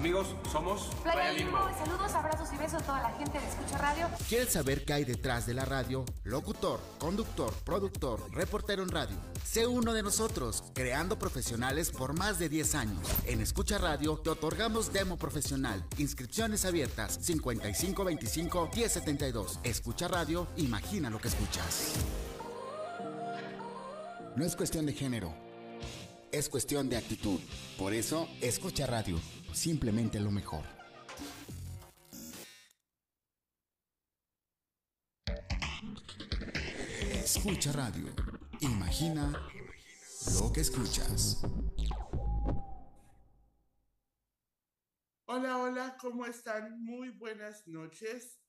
Amigos, somos Playa Limbo. Saludos, abrazos y besos a toda la gente de Escucha Radio. ¿Quieres saber qué hay detrás de la radio? Locutor, conductor, productor, reportero en radio. Sé uno de nosotros, creando profesionales por más de 10 años. En Escucha Radio te otorgamos demo profesional. Inscripciones abiertas 5525 1072. Escucha Radio, imagina lo que escuchas. No es cuestión de género, es cuestión de actitud. Por eso, escucha radio simplemente lo mejor. Escucha radio. Imagina lo que escuchas. Hola, hola, ¿cómo están? Muy buenas noches.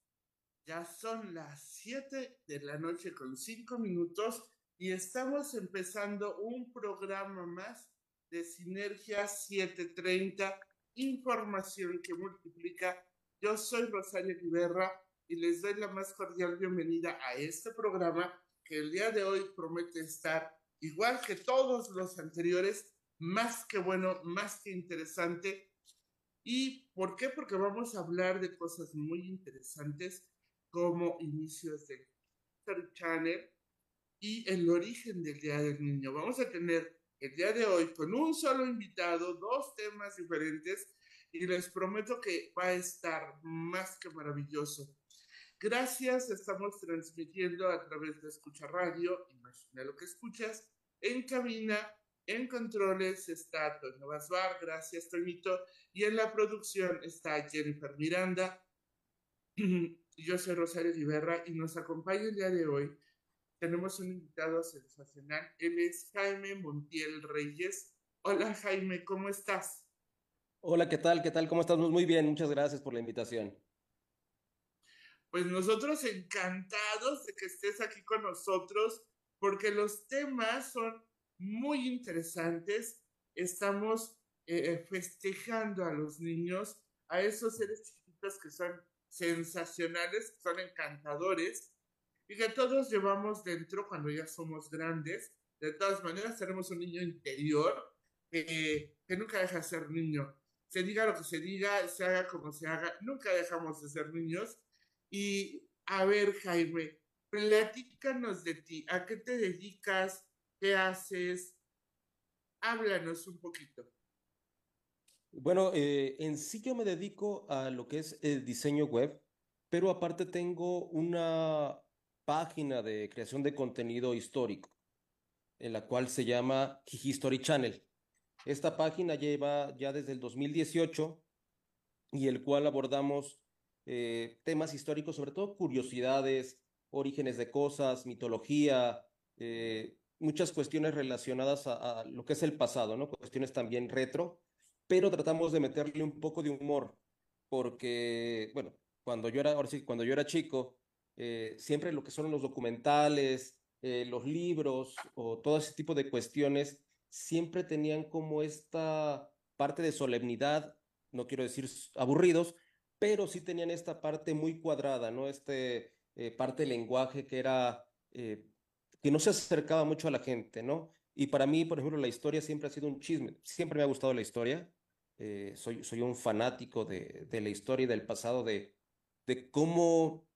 Ya son las 7 de la noche con 5 minutos y estamos empezando un programa más de Sinergia 730 información que multiplica. Yo soy Rosario Guerra y les doy la más cordial bienvenida a este programa que el día de hoy promete estar igual que todos los anteriores, más que bueno, más que interesante. ¿Y por qué? Porque vamos a hablar de cosas muy interesantes como inicios del Channel y el origen del Día del Niño. Vamos a tener el día de hoy con un solo invitado, dos temas diferentes y les prometo que va a estar más que maravilloso. Gracias, estamos transmitiendo a través de Escucha Radio, imagina lo que escuchas, en cabina, en controles está Toño Basbar, gracias Toñito, y en la producción está Jennifer Miranda, yo soy Rosario Iberra y nos acompaña el día de hoy tenemos un invitado sensacional. Él es Jaime Montiel Reyes. Hola Jaime, ¿cómo estás? Hola, ¿qué tal? ¿Qué tal? ¿Cómo estás? Muy bien, muchas gracias por la invitación. Pues nosotros encantados de que estés aquí con nosotros porque los temas son muy interesantes. Estamos eh, eh, festejando a los niños, a esos seres chiquitos que son sensacionales, que son encantadores y que todos llevamos dentro cuando ya somos grandes. De todas maneras, tenemos un niño interior que nunca deja de ser niño. Se diga lo que se diga, se haga como se haga, nunca dejamos de ser niños. Y a ver, Jaime, platícanos de ti. ¿A qué te dedicas? ¿Qué haces? Háblanos un poquito. Bueno, eh, en sí yo me dedico a lo que es el diseño web, pero aparte tengo una página de creación de contenido histórico, en la cual se llama History Channel. Esta página lleva ya desde el 2018 y el cual abordamos eh, temas históricos, sobre todo curiosidades, orígenes de cosas, mitología, eh, muchas cuestiones relacionadas a, a, lo que es el pasado, ¿no? Cuestiones también retro, pero tratamos de meterle un poco de humor, porque, bueno, cuando yo era, cuando yo era chico, eh, siempre lo que son los documentales, eh, los libros o todo ese tipo de cuestiones, siempre tenían como esta parte de solemnidad, no quiero decir aburridos, pero sí tenían esta parte muy cuadrada, ¿no? Este eh, parte del lenguaje que era, que no se acercaba mucho a la gente, ¿no? Y para mí, por ejemplo, la historia siempre ha sido un chisme, siempre me ha gustado la historia, soy, soy un fanático de, de la historia y del pasado, de, de cómo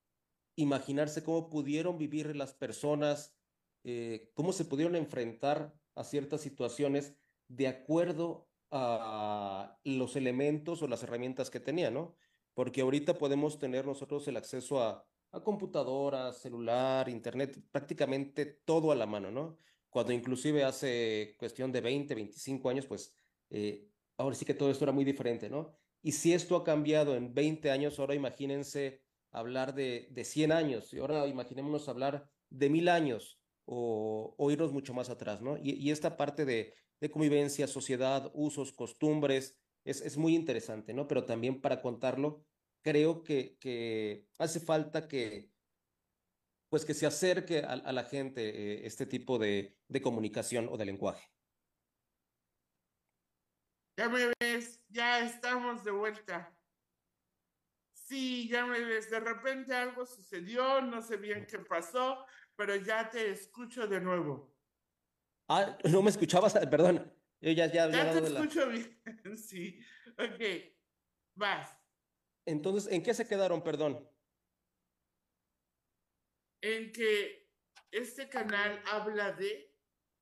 imaginarse cómo pudieron vivir las personas, eh, cómo se pudieron enfrentar a ciertas situaciones de acuerdo a los elementos o las herramientas que tenían, ¿no? Porque ahorita podemos tener nosotros el acceso a, a computadoras, celular, internet, prácticamente todo a la mano, ¿no? Cuando inclusive hace cuestión de 20, 25 años, pues eh, ahora sí que todo esto era muy diferente, ¿no? Y si esto ha cambiado en 20 años, ahora imagínense hablar de, de 100 años y ahora imaginémonos hablar de mil años o, o irnos mucho más atrás, ¿no? Y, esta parte de, convivencia, sociedad, usos, costumbres, es, es, muy interesante, ¿no? Pero también para contarlo, creo que, que hace falta que, pues que se acerque a, a la gente eh, este tipo de, de comunicación o de lenguaje. Ya me ves, ya estamos de vuelta. Sí, ya me ves, de repente algo sucedió, no sé bien qué pasó, pero ya te escucho de nuevo. Ah, no me escuchabas, perdón. Yo ya, ya, ya te escucho la... bien, sí. Ok. Vas. Entonces, ¿en qué se quedaron, perdón? En que este canal habla de...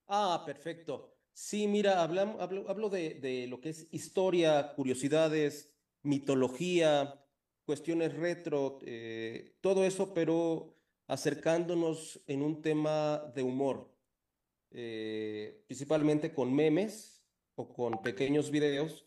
Ah, perfecto. Sí, mira, hablo, hablo de, de, lo que es historia, curiosidades, mitología, cuestiones retro, eh, todo eso, pero acercándonos en un tema de humor, eh, principalmente con memes o con pequeños videos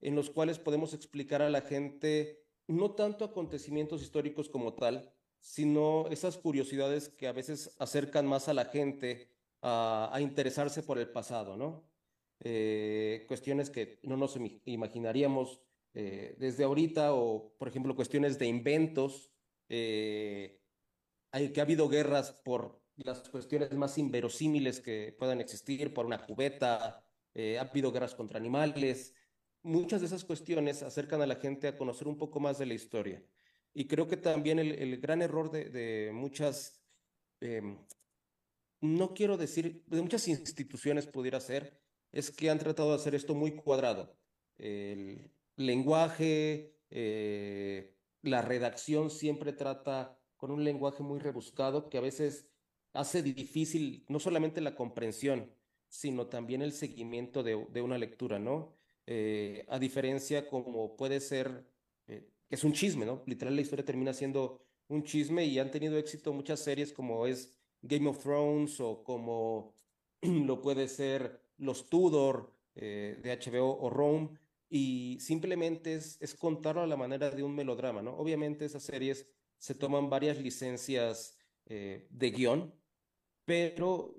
en los cuales podemos explicar a la gente no tanto acontecimientos históricos como tal, sino esas curiosidades que a veces acercan más a la gente a, interesarse por el pasado, ¿no? Eh, cuestiones que no nos imaginaríamos eh, desde ahorita o, por ejemplo, cuestiones de inventos. Eh, hay que ha habido guerras por las cuestiones más inverosímiles que puedan existir, por una cubeta, ha habido guerras contra animales, muchas de esas cuestiones acercan a la gente a conocer un poco más de la historia. Y creo que también el, gran error de, muchas, em, no quiero decir, de muchas instituciones pudiera ser, es que han tratado de hacer esto muy cuadrado. El lenguaje, eh, la redacción siempre trata con un lenguaje muy rebuscado que a veces hace difícil no solamente la comprensión, sino también el seguimiento de, una lectura, ¿no? Eh, a diferencia como puede ser, eh, que es un chisme, ¿no? Literal la historia termina siendo un chisme y han tenido éxito muchas series como es Game of Thrones o como lo puede ser Los Tudor de HBO o Rome y simplemente es, es contarlo a la manera de un melodrama, ¿no? Obviamente esas series se toman varias licencias de guion, pero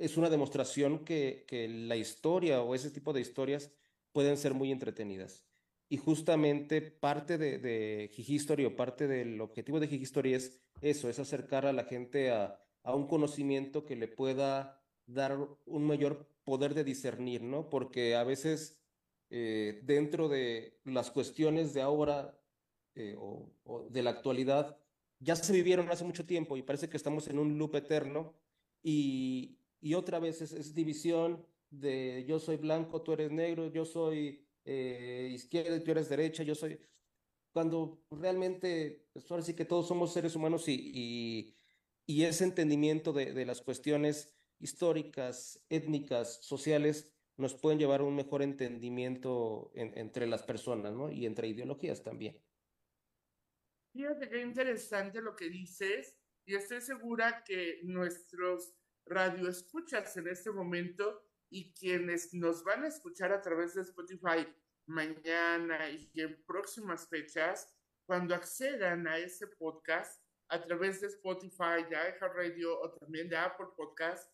es una demostración que, que, la historia o ese tipo de historias pueden ser muy entretenidas. Y justamente parte de, de History o parte del objetivo de History es eso, es acercar a la gente a, a un conocimiento que le pueda dar un mayor poder de discernir, ¿no? Porque a veces eh, dentro de las cuestiones de ahora eh, o, de la actualidad ya se vivieron hace mucho tiempo y parece que estamos en un loop eterno. Y, y otra vez es división de yo soy blanco, tú eres negro, yo soy eh, izquierda y tú eres derecha, yo soy... Cuando realmente, pues ahora sí que todos somos seres humanos y, y, ese entendimiento de, de, las cuestiones históricas, étnicas, sociales, nos pueden llevar a un mejor entendimiento entre las personas, ¿no? Y entre ideologías también. Fíjate qué interesante lo que dices y estoy segura que nuestros radioescuchas en este momento y quienes nos van a escuchar a través de Spotify mañana y en próximas fechas, cuando accedan a ese podcast a través de Spotify, de iHeartRadio o también de Apple Podcast,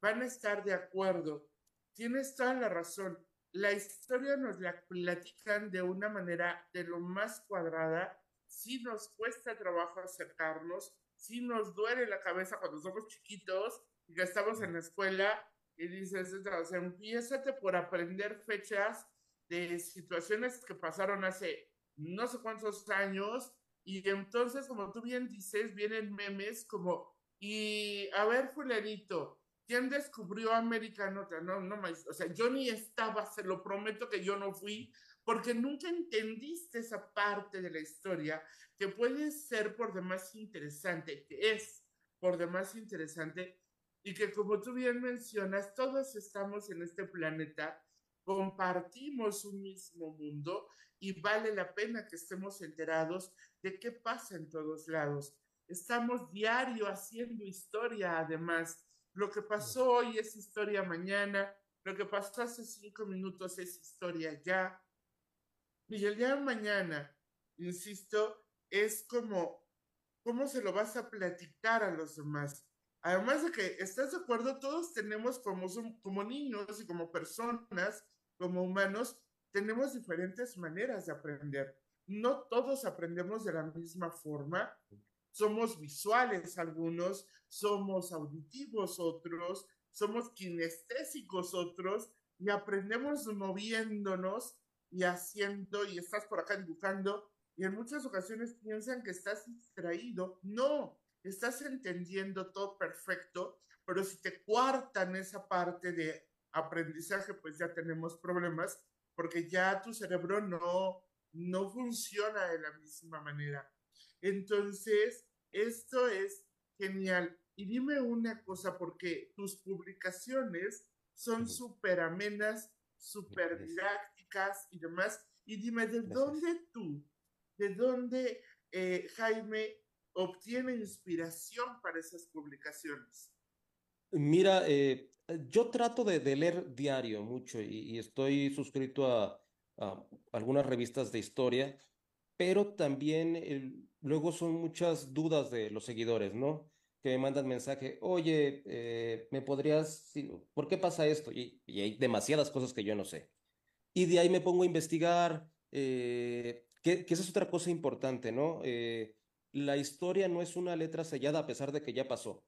van a estar de acuerdo. Tienes toda la razón. La historia nos la platican de una manera de lo más cuadrada. Si nos cuesta trabajo acercarnos, si nos duele la cabeza cuando somos chiquitos y que estamos en la escuela y dices, sea, empiézate por aprender fechas de situaciones que pasaron hace no sé cuántos años y entonces, como tú bien dices, vienen memes como, y a ver, fulanito, ¿quién descubrió América Nota? No, no, o sea, yo ni estaba, se lo prometo que yo no fui, porque nunca entendiste esa parte de la historia que puede ser por demás interesante, que es por demás interesante, y que como tú bien mencionas, todos estamos en este planeta, compartimos un mismo mundo y vale la pena que estemos enterados de qué pasa en todos lados. Estamos diario haciendo historia, además. Lo que pasó hoy es historia mañana, lo que pasó hace cinco minutos es historia ya. Y el día de mañana, insisto, es como, ¿cómo se lo vas a platicar a los demás? Además de que, ¿estás de acuerdo? Todos tenemos como, como niños y como personas, como humanos, tenemos diferentes maneras de aprender. No todos aprendemos de la misma forma. Somos visuales algunos, somos auditivos otros, somos kinestésicos otros, y aprendemos moviéndonos y haciendo, y estás por acá dibujando, y en muchas ocasiones piensan que estás distraído. No, estás entendiendo todo perfecto, pero si te cuartan esa parte de aprendizaje, pues ya tenemos problemas, porque ya tu cerebro no, no funciona de la misma manera. Entonces, esto es genial. Y dime una cosa, porque tus publicaciones son súper amenas, súper didácticas y demás. Y dime, ¿de dónde tú, de dónde eh, Jaime obtiene inspiración para esas publicaciones? Mira, eh, yo trato de, leer diario mucho y, estoy suscrito a, algunas revistas de historia, pero también luego son muchas dudas de los seguidores, ¿no? Que me mandan mensaje, oye, eh, ¿me podrías, por qué pasa esto? Y, hay demasiadas cosas que yo no sé. Y de ahí me pongo a investigar, eh, que, esa es otra cosa importante, ¿no? la historia no es una letra sellada a pesar de que ya pasó,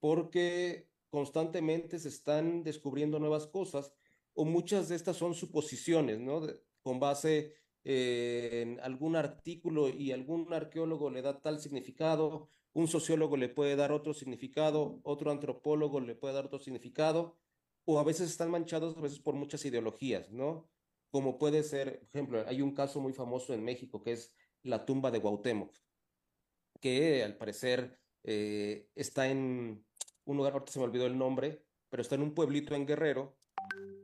porque constantemente se están descubriendo nuevas cosas o muchas de estas son suposiciones, ¿no? con base eh, algún artículo y algún arqueólogo le da tal significado, un sociólogo le puede dar otro significado, otro antropólogo le puede dar otro significado, o a veces están manchados a veces por muchas ideologías, ¿no? Como puede ser, por ejemplo, hay un caso muy famoso en México que es la tumba de Cuauhtémoc, que al parecer eh, está en un lugar, ahorita se me olvidó el nombre, pero está en un pueblito en Guerrero,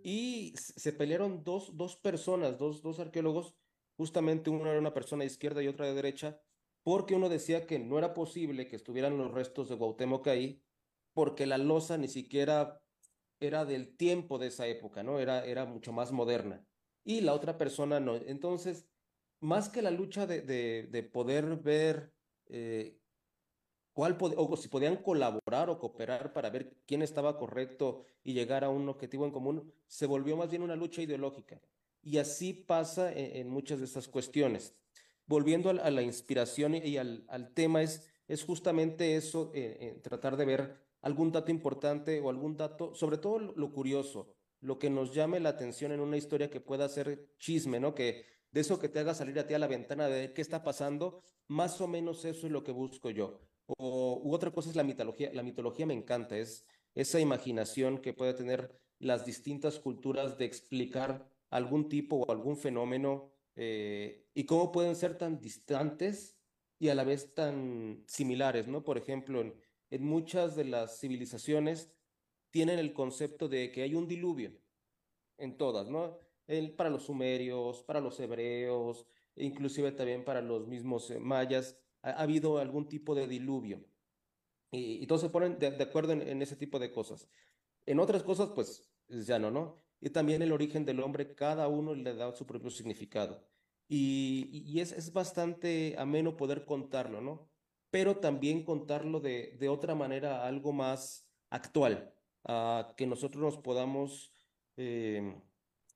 y se pelearon dos, dos personas, dos, dos arqueólogos, justamente uno era una persona de izquierda y otra de derecha, porque uno decía que no era posible que estuvieran los restos de Cuauhtémoc ahí, porque la losa ni siquiera era del tiempo de esa época, ¿no? Era, era mucho más moderna. Y la otra persona no. Entonces, más que la lucha de, de, de poder ver eh, cuál o si podían colaborar o cooperar para ver quién estaba correcto y llegar a un objetivo en común, se volvió más bien una lucha ideológica. Y así pasa en, muchas de estas cuestiones. Volviendo a, la inspiración y, al, al, tema, es, es justamente eso, eh, eh, tratar de ver algún dato importante o algún dato, sobre todo lo, curioso, lo que nos llame la atención en una historia que pueda ser chisme, ¿no? Que de eso que te haga salir a ti a la ventana de qué está pasando, más o menos eso es lo que busco yo. O, u otra cosa es la mitología. La mitología me encanta, es esa imaginación que puede tener las distintas culturas de explicar algún tipo o algún fenómeno eh, y cómo pueden ser tan distantes y a la vez tan similares, ¿no? Por ejemplo, en, en muchas de las civilizaciones tienen el concepto de que hay un diluvio, en todas, ¿no? El, para los sumerios, para los hebreos, inclusive también para los mismos eh, mayas, ha, habido algún tipo de diluvio. Y, todos se ponen de, acuerdo en, ese tipo de cosas. En otras cosas, pues ya no, ¿no? Y también el origen del hombre, cada uno le da su propio significado. Y, y es, es, bastante ameno poder contarlo, ¿no? Pero también contarlo de, de otra manera, algo más actual, a que nosotros nos podamos, eh,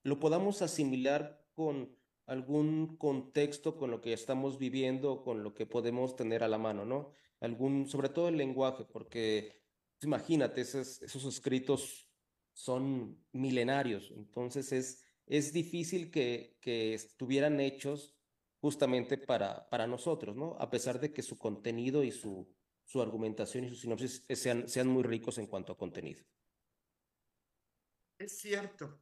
lo podamos asimilar con algún contexto con lo que estamos viviendo, con lo que podemos tener a la mano, ¿no? Algún, sobre todo el lenguaje, porque pues, imagínate, esos, esos escritos son milenarios, entonces es, es difícil que, que estuvieran hechos justamente para, para nosotros, ¿no? A pesar de que su contenido y su, su argumentación y su sinopsis sean, sean muy ricos en cuanto a contenido. Es cierto.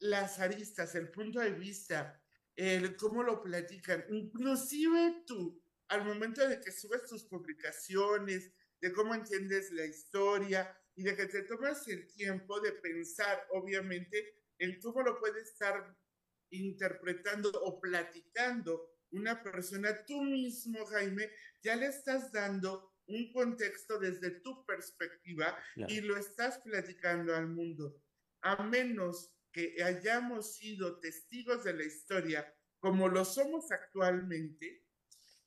Las aristas, el punto de vista, el cómo lo platican, inclusive tú, al momento de que subes tus publicaciones, de cómo entiendes la historia y de que te tomas el tiempo de pensar, obviamente, en cómo lo puede estar interpretando o platicando una persona, tú mismo, Jaime, ya le estás dando un contexto desde tu perspectiva y lo estás platicando al mundo. A menos que hayamos sido testigos de la historia como lo somos actualmente,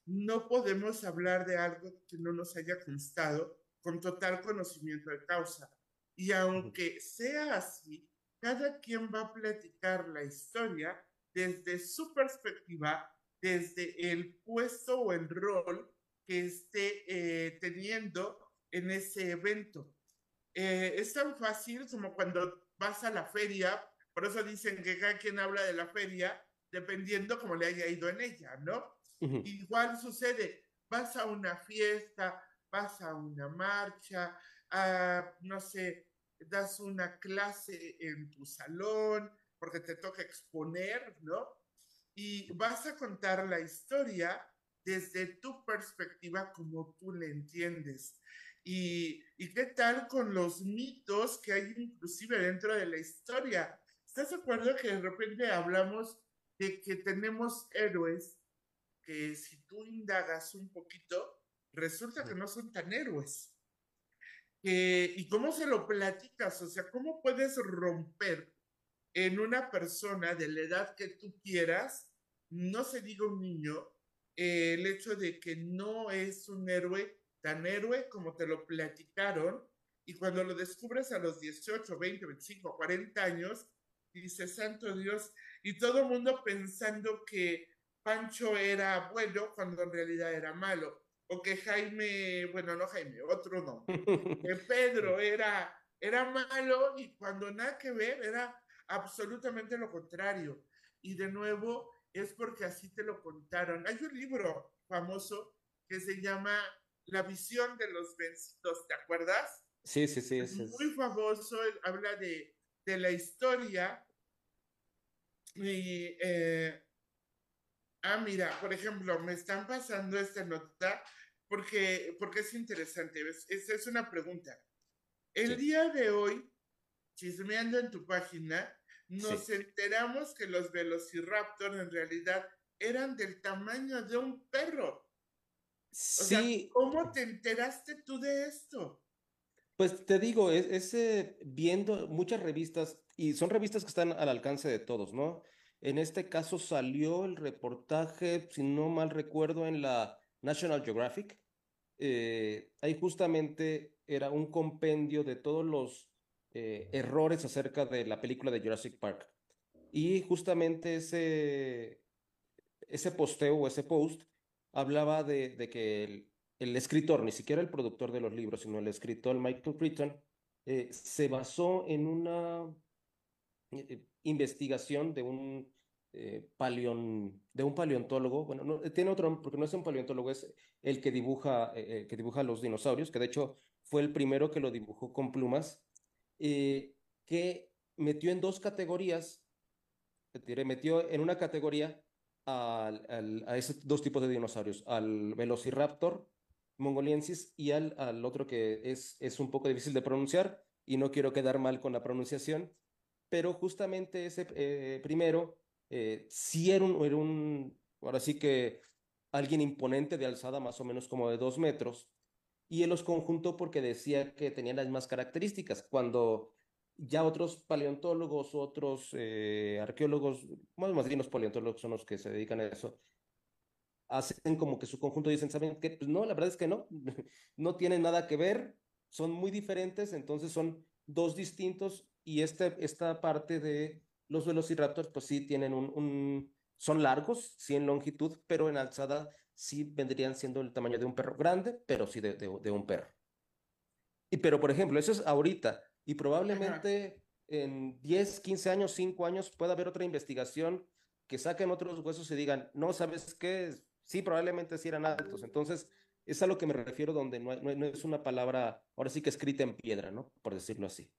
no podemos hablar de algo que no nos haya constado con total conocimiento de causa. Y aunque sea así, cada quien va a platicar la historia desde su perspectiva, desde el puesto o el rol que esté eh, teniendo en ese evento. Eh, es tan fácil como cuando vas a la feria por eso dicen que cada quien habla de la feria dependiendo cómo le haya ido en ella, ¿no? Igual sucede, vas a una fiesta, vas a una marcha, no sé, das una clase en tu salón porque te toca exponer, ¿no? y vas a contar la historia desde tu perspectiva como tú le entiendes. Y, y, qué tal con los mitos que hay inclusive dentro de la historia. ¿Estás de acuerdo que de repente hablamos de que tenemos héroes que si tú indagas un poquito, resulta que no son tan héroes? ¿Y cómo se lo platicas? O sea, ¿cómo puedes romper en una persona de la edad que tú quieras, no se diga un niño, eh, el hecho de que no es un héroe tan héroe como te lo platicaron, y cuando lo descubres a los 18, 20, 25, 40 años, dices, santo Dios, y todo el mundo pensando que Pancho era bueno cuando en realidad era malo o que Jaime, bueno, no Jaime, otro no, que Pedro era, era malo y cuando nada que ver era absolutamente lo contrario. Y de nuevo es porque así te lo contaron. Hay un libro famoso que se llama La visión de los vencidos, ¿te acuerdas? Sí, sí, sí. Es muy famoso, habla de, de la historia. Y, eh, ah, mira, por ejemplo, me están pasando esta nota porque, porque es interesante. Esa es una pregunta. El día de hoy, chismeando en tu página, nos enteramos que los velociraptor en realidad eran del tamaño de un perro. sí. ¿Cómo te enteraste tú de esto? Pues te digo, es, viendo muchas revistas, y son revistas que están al alcance de todos, ¿no? En este caso salió el reportaje, si no mal recuerdo, en la National Geographic, eh, ahí justamente era un compendio de todos los eh, errores acerca de la película de Jurassic Park. Y justamente ese, ese posteo o ese post hablaba de, de que el, el, escritor, ni siquiera el productor de los libros, sino el escritor Michael Crichton, eh, se basó en una investigación de un eh, paleon, de un paleontólogo, bueno, no, tiene otro, porque no es un paleontólogo, es el que dibuja, eh, que dibuja los dinosaurios, que de hecho fue el primero que lo dibujó con plumas, eh, que metió en dos categorías, metió en una categoría al, a esos dos tipos de dinosaurios, al Velociraptor mongoliensis y al, al otro que es, es un poco difícil de pronunciar y no quiero quedar mal con la pronunciación, pero justamente ese primero eh, sí era un, era un, ahora sí que alguien imponente de alzada más o menos como de dos metros, y él los conjuntó porque decía que tenían las mismas características, cuando ya otros paleontólogos, otros eh, arqueólogos, más, más bien los paleontólogos son los que se dedican a eso, hacen como que su conjunto dicen, ¿saben qué? Pues no, la verdad es que no, no tienen nada que ver, son muy diferentes, entonces son dos distintos y este, esta parte de los velociraptors, pues sí tienen un, son largos, sí en longitud, pero en alzada sí vendrían siendo el tamaño de un perro grande, pero sí de, un perro. Y pero, por ejemplo, eso es ahorita, y probablemente en 10, 15 años, 5 años pueda haber otra investigación que saquen otros huesos y digan, no, ¿sabes qué? Sí, probablemente sí eran altos. Entonces, es a lo que me refiero donde no, no es una palabra, ahora sí que escrita en piedra, ¿no? Por decirlo así.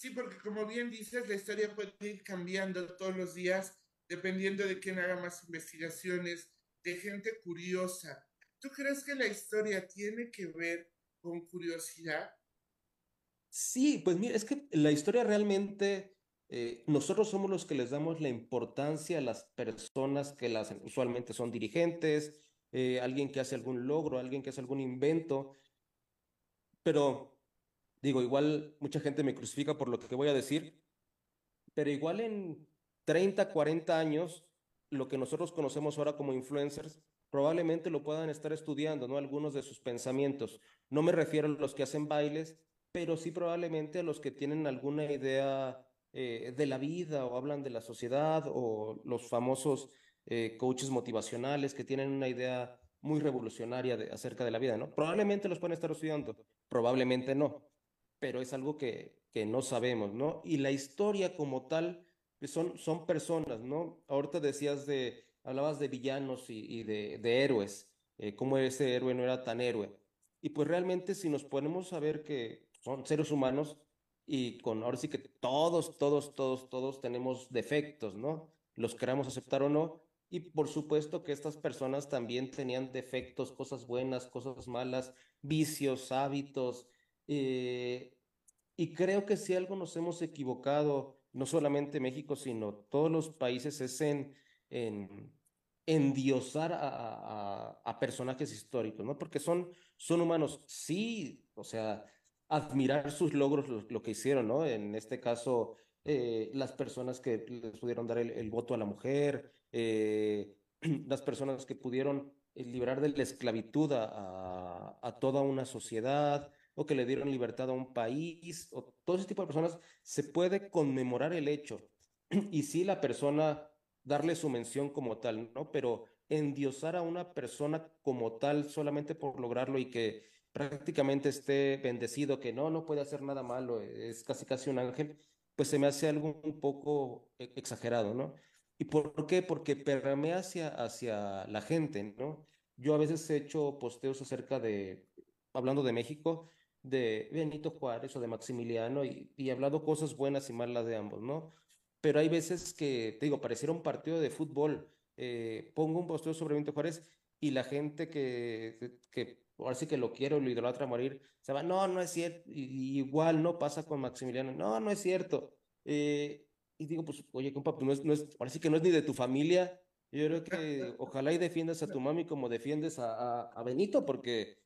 Sí, porque como bien dices, la historia puede ir cambiando todos los días dependiendo de quién haga más investigaciones, de gente curiosa. ¿Tú crees que la historia tiene que ver con curiosidad? Sí, pues mira, es que la historia realmente, eh, nosotros somos los que les damos la importancia a las personas que las usualmente son dirigentes, eh, alguien que hace algún logro, alguien que hace algún invento, pero Digo, igual mucha gente me crucifica por lo que voy a decir, pero igual en 30, 40 años, lo que nosotros conocemos ahora como influencers, probablemente lo puedan estar estudiando, ¿no? Algunos de sus pensamientos. No me refiero a los que hacen bailes, pero sí probablemente a los que tienen alguna idea eh, de la vida o hablan de la sociedad o los famosos eh, coaches motivacionales que tienen una idea muy revolucionaria de, acerca de la vida, ¿no? Probablemente los pueden estar estudiando, probablemente no pero es algo que, que no sabemos, ¿no? Y la historia como tal, pues son, son personas, ¿no? Ahorita decías de, hablabas de villanos y, de, de, héroes, eh, cómo ese héroe no era tan héroe. Y pues realmente si nos ponemos a ver que son seres humanos y con, ahora sí que todos, todos, todos, todos tenemos defectos, ¿no? los queramos aceptar o no. Y por supuesto que estas personas también tenían defectos, cosas buenas, cosas malas, vicios, hábitos. Eh, y creo que si algo nos hemos equivocado, no solamente México, sino todos los países, es en, en endiosar a, a, personajes históricos, ¿no? Porque son, son humanos, sí, o sea, admirar sus logros, lo, que hicieron, ¿no? En este caso, eh, las personas que les pudieron dar el, voto a la mujer, eh, las personas que pudieron liberar de la esclavitud a, a, toda una sociedad, o que le dieron libertad a un país, o todo ese tipo de personas, se puede conmemorar el hecho. Y sí, la persona darle su mención como tal, ¿no? Pero endiosar a una persona como tal solamente por lograrlo y que prácticamente esté bendecido, que no, no puede hacer nada malo, es casi casi un ángel, pues se me hace algo un poco e, exagerado, ¿no? ¿Y por qué? Porque permea hacia, hacia la gente, ¿no? Yo a veces he hecho posteos acerca de, hablando de México, de Benito Juárez o de Maximiliano y, y hablado cosas buenas y malas de ambos, ¿no? pero hay veces que, te digo, pareciera un partido de fútbol. Eh, pongo un posteo sobre Benito Juárez y la gente que, que, ahora sí que lo quiere o lo idolatra a morir, se va, no, no es cierto. Igual no pasa con Maximiliano, no, no es cierto. Eh, y digo, pues, oye, compa, pues no es, no es, ahora que no es ni de tu familia. Yo creo que ojalá y defiendas a tu mami como defiendes a, a, Benito, porque,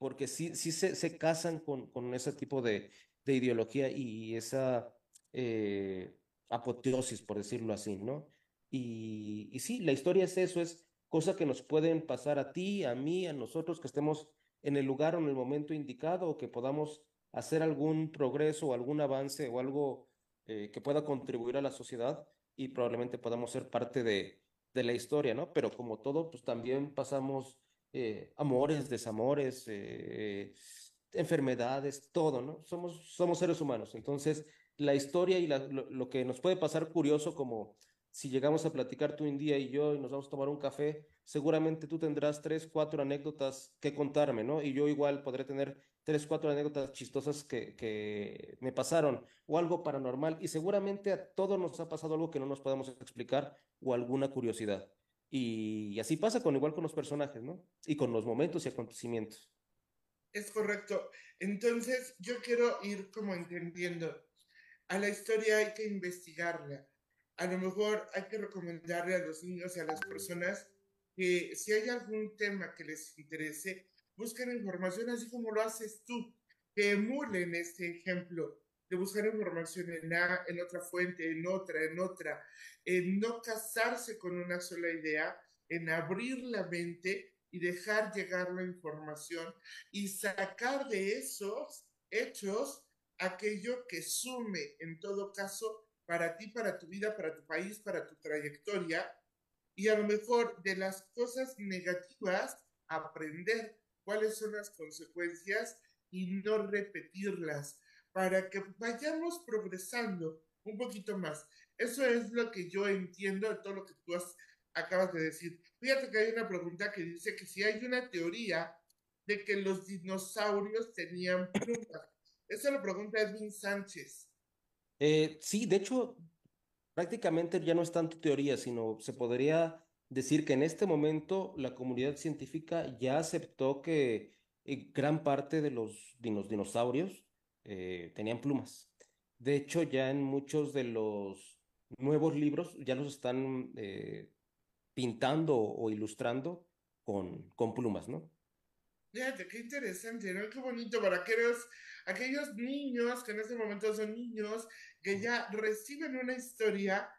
porque sí, sí se, se casan con, con ese tipo de, de ideología y esa... Eh, apoteosis, por decirlo así, ¿no? Y, y sí, la historia es eso, es cosa que nos pueden pasar a ti, a mí, a nosotros que estemos en el lugar o en el momento indicado o que podamos hacer algún progreso o algún avance o algo eh, que pueda contribuir a la sociedad y probablemente podamos ser parte de, de la historia, ¿no? Pero como todo, pues también pasamos eh, amores, desamores, eh, enfermedades, todo, ¿no? Somos, somos seres humanos. Entonces, la historia y lo, que nos puede pasar curioso, como si llegamos a platicar tú un día y yo y nos vamos a tomar un café, seguramente tú tendrás tres, cuatro anécdotas que contarme, ¿no? Y yo igual podré tener tres, cuatro anécdotas chistosas que, que me pasaron o algo paranormal y seguramente a todos nos ha pasado algo que no nos podemos explicar o alguna curiosidad. Y, así pasa con igual con los personajes, ¿no? Y con los momentos y acontecimientos. Es correcto. Entonces, yo quiero ir como entendiendo a la historia hay que investigarla. A lo mejor hay que recomendarle a los niños y a las personas que si hay algún tema que les interese, busquen información así como lo haces tú, que emulen este ejemplo de buscar información en, en otra fuente, en otra, en otra, en no casarse con una sola idea, en abrir la mente y dejar llegar la información y sacar de esos hechos aquello que sume en todo caso para ti, para tu vida, para tu país, para tu trayectoria. Y a lo mejor de las cosas negativas aprender cuáles son las consecuencias y no repetirlas para que vayamos progresando un poquito más. Eso es lo que yo entiendo de todo lo que tú acabas de decir. Fíjate que hay una pregunta que dice que si hay una teoría de que los dinosaurios tenían plumas. Esa lo pregunta Edwin Sánchez. Eh, sí, de hecho, prácticamente ya no es tanto teoría, sino se podría decir que en este momento la comunidad científica ya aceptó que eh, gran parte de los dinosaurios eh, tenían plumas. De hecho, ya en muchos de los nuevos libros ya los están pintando o ilustrando con, con plumas, ¿no? Fíjate, qué interesante, ¿no? Qué bonito para aquellos, aquellos niños que en este momento son niños, que ya reciben una historia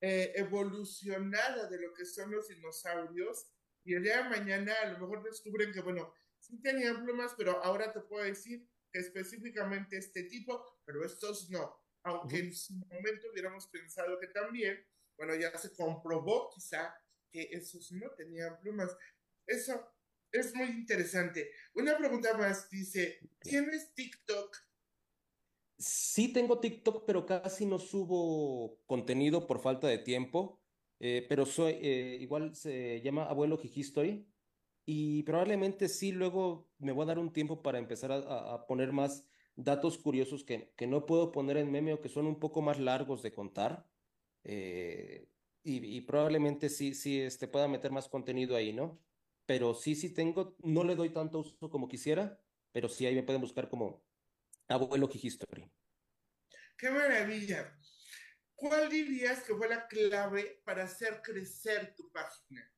eh, evolucionada de lo que son los dinosaurios y el día de mañana a lo mejor descubren que, bueno, sí tenían plumas, pero ahora te puedo decir específicamente este tipo, pero estos no. Aunque en su momento hubiéramos pensado que también, bueno, ya se comprobó quizá que esos no tenían plumas. Eso es muy interesante. Una pregunta más dice, ¿tienes TikTok? Sí tengo TikTok, pero casi no subo contenido por falta de tiempo. Eh, pero soy, eh, igual se llama Abuelo History. Y probablemente sí, luego me voy a dar un tiempo para empezar a, poner más datos curiosos que, que, no puedo poner en meme o que son un poco más largos de contar. Eh, y, probablemente sí, sí, este, pueda meter más contenido ahí, ¿no? Pero sí, sí tengo, no le doy tanto uso como quisiera, pero sí ahí me pueden buscar como Abuelo History. ¡Qué maravilla! ¿Cuál dirías que fue la clave para hacer crecer tu página?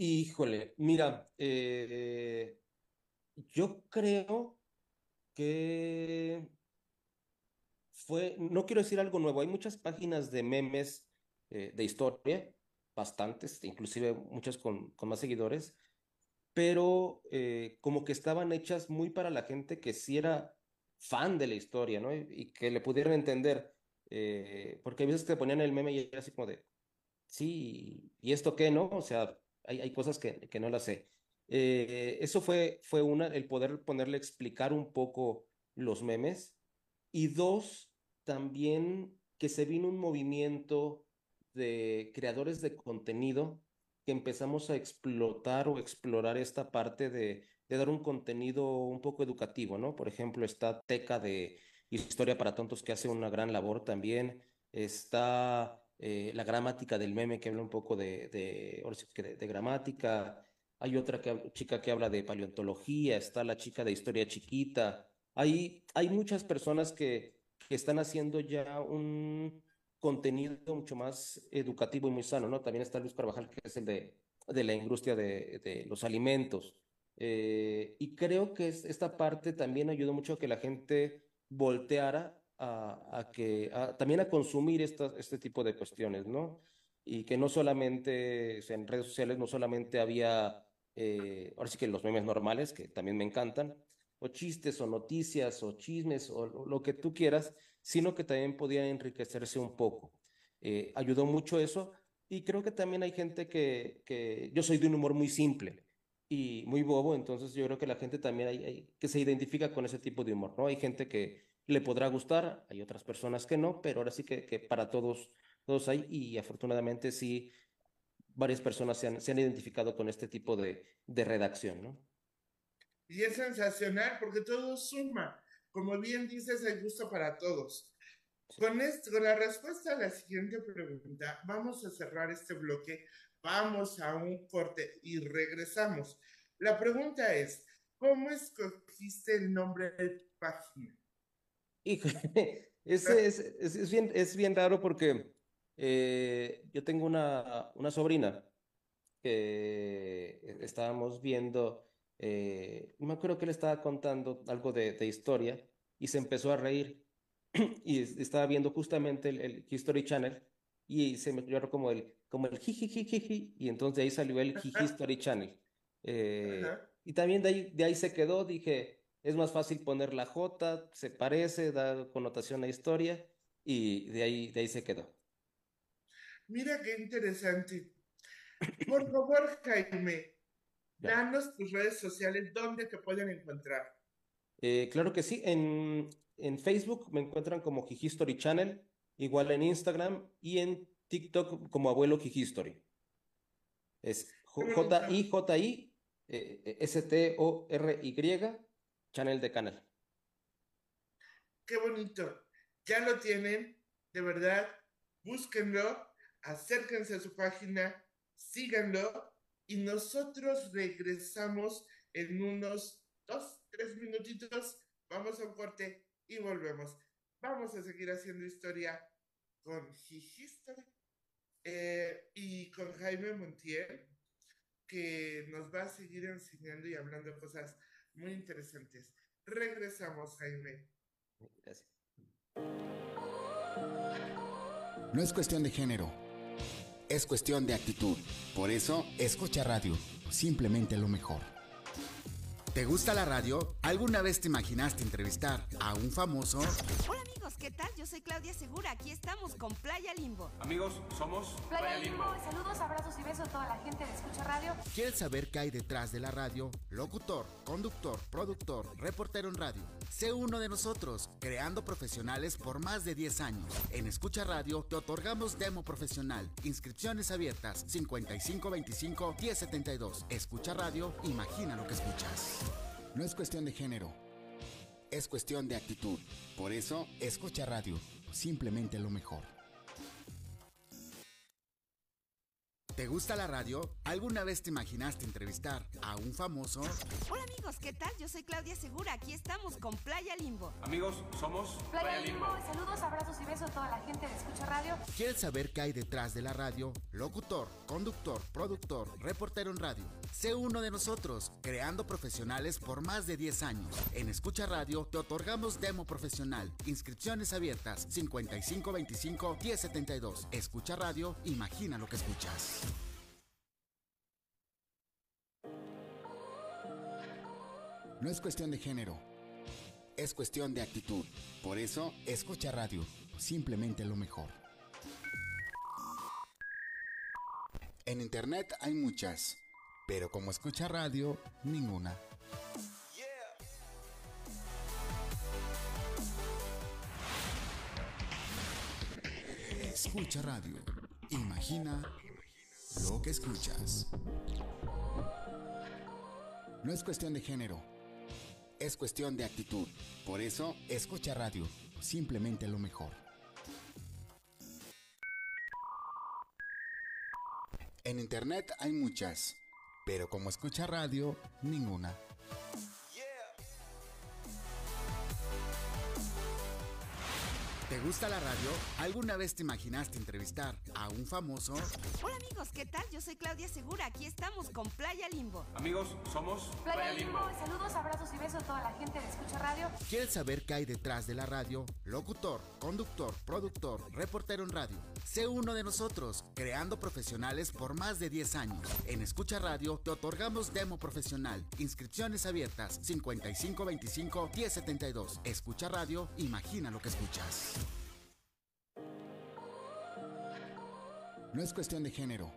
Híjole, mira, eh, yo creo que fue, no quiero decir algo nuevo, hay muchas páginas de memes eh, de historia, bastantes, inclusive muchas con, con más seguidores, pero eh, como que estaban hechas muy para la gente que sí era fan de la historia, ¿no? Y, que le pudieran entender, porque hay veces que ponían el meme y era así como de, sí, ¿y esto qué, no? O sea, hay, cosas que, que no las sé. eso fue, fue una, el poder ponerle, explicar un poco los memes. Y dos, también que se vino un movimiento de creadores de contenido que empezamos a explotar o explorar esta parte de, dar un contenido un poco educativo, ¿no? Por ejemplo, está Teca de Historia para Tontos que hace una gran labor también. Está eh, la gramática del meme que habla un poco de, de, gramática. Hay otra chica que habla de paleontología. Está la chica de Historia Chiquita. Hay, hay muchas personas que, que están haciendo ya un, contenido mucho más educativo y muy sano, ¿no? También está Luis Carvajal, que es el de, de la industria de, de los alimentos. Eh, y creo que esta parte también ayudó mucho a que la gente volteara a, que, también a consumir esta, este tipo de cuestiones, ¿no? Y que no solamente, en redes sociales no solamente había, eh, ahora sí que los memes normales, que también me encantan, o chistes o noticias o chismes o lo que tú quieras, sino que también podía enriquecerse un poco. Eh, ayudó mucho eso y creo que también hay gente que, que, yo soy de un humor muy simple y muy bobo, entonces yo creo que la gente también hay, que se identifica con ese tipo de humor, ¿no? Hay gente que le podrá gustar, hay otras personas que no, pero ahora sí que, que para todos, todos hay y afortunadamente sí, varias personas se han, se han identificado con este tipo de, de redacción, ¿no? Y es sensacional porque todo suma como bien dices, hay gusto para todos. Con, esto, con la respuesta a la siguiente pregunta, vamos a cerrar este bloque, vamos a un corte y regresamos. La pregunta es, ¿cómo escogiste el nombre de tu página? Híjole, es, es, es, bien, es bien raro porque eh, yo tengo una, una sobrina que estábamos viendo eh, me acuerdo que le estaba contando algo de, de, historia y se empezó a reír. Y estaba viendo justamente el, el, History Channel y se me ocurrió como el, como el y entonces de ahí salió el History Channel. Eh, y también de ahí, de ahí se quedó, dije, es más fácil poner la J, se parece, da connotación a historia y de ahí, de ahí se quedó. Mira qué interesante. Por favor, Jaime, Danos tus redes sociales, ¿dónde te pueden encontrar? Eh, claro que sí, en, en Facebook me encuentran como History Channel, igual en Instagram y en TikTok como Abuelo History. Es J-I-J-I eh, S-T-O-R-Y, channel de canal. Qué bonito. Ya lo tienen, de verdad, búsquenlo, acérquense a su página, síganlo y nosotros regresamos en unos dos, tres minutitos. Vamos a un corte y volvemos. Vamos a seguir haciendo historia con History eh, y con Jaime Montiel, que nos va a seguir enseñando y hablando cosas muy interesantes. Regresamos, Jaime. Gracias. No es cuestión de género es cuestión de actitud. Por eso, escucha radio, simplemente lo mejor. ¿Te gusta la radio? ¿Alguna vez te imaginaste entrevistar a un famoso? ¿Qué tal? Yo soy Claudia Segura. Aquí estamos con Playa Limbo. Amigos, somos Playa, Limbo. Saludos, abrazos y besos a toda la gente de Escucha Radio. ¿Quieres saber qué hay detrás de la radio? Locutor, conductor, productor, reportero en radio. Sé uno de nosotros, creando profesionales por más de 10 años. En Escucha Radio te otorgamos demo profesional. Inscripciones abiertas 5525 1072. Escucha Radio, imagina lo que escuchas. No es cuestión de género es cuestión de actitud. Por eso, escucha radio, simplemente lo mejor. ¿Te gusta la radio? ¿Alguna vez te imaginaste entrevistar a un famoso? Hola amigos, ¿qué tal? Yo soy Claudia Segura. Aquí estamos con Playa Limbo. Amigos, somos Playa Limbo. Saludos, abrazos y besos a toda la gente de Escucha Radio. ¿Quieres saber qué hay detrás de la radio? Locutor, conductor, productor, reportero en radio. Sé uno de nosotros, creando profesionales por más de 10 años. En Escucha Radio te otorgamos demo profesional. Inscripciones abiertas 5525 1072. Escucha Radio, imagina lo que escuchas. No es cuestión de género, es cuestión de actitud. Por eso, escucha radio, simplemente lo mejor. En internet hay muchas, pero como escucha radio, ninguna. Escucha radio. Imagina lo que escuchas. No es cuestión de género, es cuestión de actitud. Por eso, escucha radio, simplemente lo mejor. En internet hay muchas, pero como escucha radio, ninguna. ¿Te gusta la radio? ¿Alguna vez te imaginaste entrevistar a un famoso? Hola amigos, ¿qué tal? Yo soy Claudia Segura. Aquí estamos con Playa Limbo. Amigos, somos Playa Limbo. Saludos, abrazos y besos a toda la gente de Escucha Radio. ¿Quieres saber qué hay detrás de la radio? Locutor, conductor, productor, reportero en radio. Sé uno de nosotros, creando profesionales por más de 10 años. En Escucha Radio te otorgamos demo profesional. Inscripciones abiertas 5525 1072. Escucha Radio, imagina lo que escuchas. No es cuestión de género,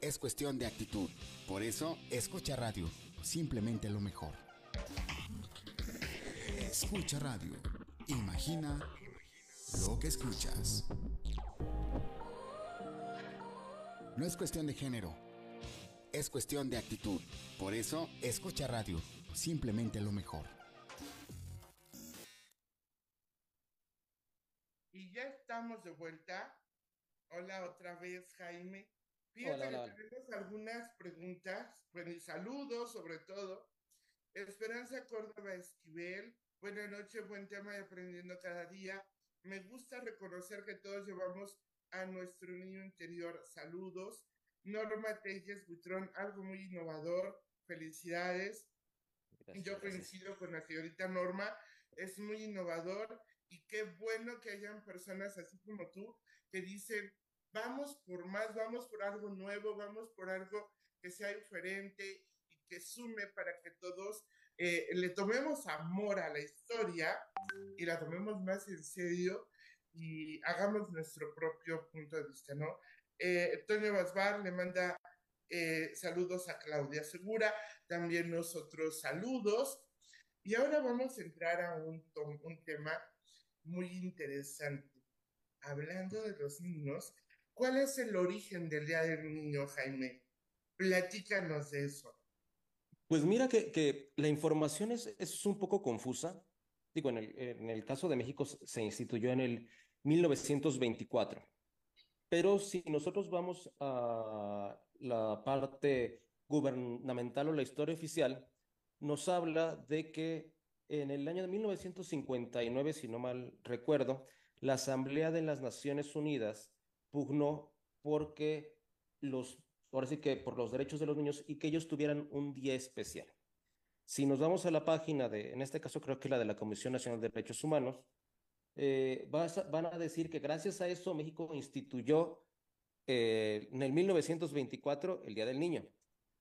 es cuestión de actitud. Por eso, escucha radio, simplemente lo mejor. Escucha radio, imagina lo que escuchas. No es cuestión de género, es cuestión de actitud. Por eso, escucha radio, simplemente lo mejor. Y ya estamos de vuelta. Hola otra vez, Jaime. Fíjate Hola, hola, que tenemos algunas preguntas, bueno, y saludos sobre todo. Esperanza Córdoba Esquivel, buenas noches, buen tema de aprendiendo cada día. Me gusta reconocer que todos llevamos a nuestro niño interior. Saludos. Norma Telles Buitrón, algo muy innovador. Felicidades. Gracias, Yo gracias. coincido con la señorita Norma, es muy innovador y qué bueno que hayan personas así como tú que dicen, vamos por más, vamos por algo nuevo, vamos por algo que sea diferente y que sume para que todos eh, le tomemos amor a la historia y la tomemos más en serio y hagamos nuestro propio punto de vista, ¿no? Eh, Toño Basbar le manda eh, saludos a Claudia Segura, también nosotros saludos. Y ahora vamos a entrar a un, un tema muy interesante. Hablando de los niños, ¿cuál es el origen del Día del Niño, Jaime? Platícanos de eso. Pues mira que, la información es, es un poco confusa. Digo, en el, en el caso de México se se instituyó en el 1924. Pero si nosotros vamos a la parte gubernamental o la historia oficial, nos habla de que en el año de 1959, si no mal recuerdo, la Asamblea de las Naciones Unidas pugnó porque los, ahora sí que por los derechos de los niños y que ellos tuvieran un día especial. Si nos vamos a la página de, en este caso creo que la de la Comisión Nacional de Derechos Humanos, eh, vas a- van a decir que gracias a eso México instituyó eh, en el 1924 el Día del Niño,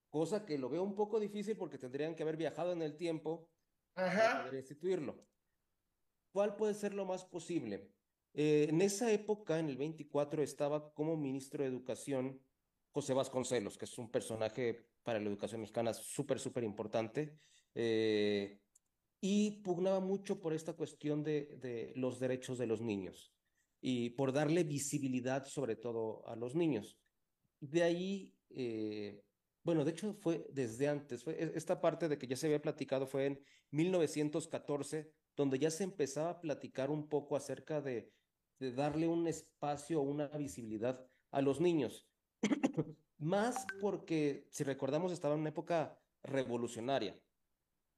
cosa que lo veo un poco difícil porque tendrían que haber viajado en el tiempo para Ajá, poder instituirlo. ¿Cuál puede ser lo más posible? Eh, en esa época, en el 24, estaba como ministro de Educación José Vasconcelos, que es un personaje para la educación mexicana súper, súper importante, eh, y pugnaba mucho por esta cuestión de, los derechos de los niños y por darle visibilidad sobre todo a los niños. De ahí, eh, bueno, de hecho fue desde antes, e- esta parte de que ya se había platicado fue en 1914, donde ya se empezaba a platicar un poco acerca de, de darle un espacio una visibilidad a los niños. Más porque, si recordamos, estaba en una época revolucionaria,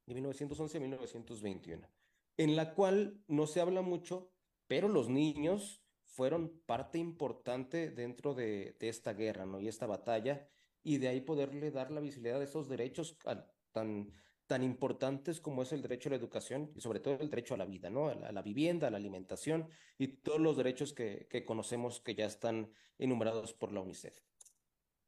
de 1911 a 1921, en la cual no se habla mucho, pero los niños fueron parte importante dentro de, esta guerra, ¿no? Y esta batalla, y de ahí poderle dar la visibilidad de esos derechos tan, tan importantes como es el derecho a la educación y sobre todo el derecho a la vida, ¿no? A la, vivienda, a la alimentación y todos los derechos que, que, conocemos que ya están enumerados por la UNICEF.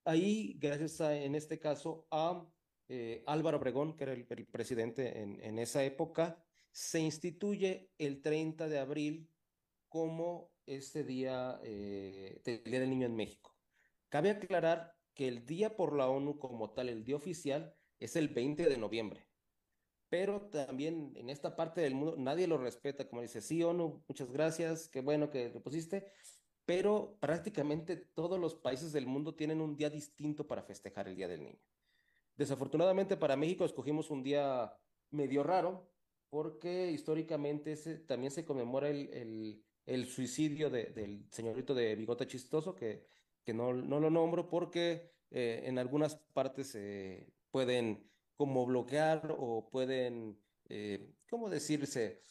Ahí, gracias a, en este caso, a eh, Álvaro Obregón, que era el, presidente en, esa época, se instituye el 30 de abril como este día eh, Día del Niño en México. Cabe aclarar que el día por la ONU como tal, el día oficial, es el 20 de noviembre pero también en esta parte del mundo nadie lo respeta, como dice, sí, ONU, muchas gracias, qué bueno que lo pusiste, pero prácticamente todos los países del mundo tienen un día distinto para festejar el Día del Niño. Desafortunadamente para México escogimos un día medio raro, porque históricamente también se conmemora el, el, suicidio del señorito de bigote chistoso, que, que no, no lo nombro porque eh, en algunas partes se pueden como bloquear o pueden, eh, ¿cómo decirse?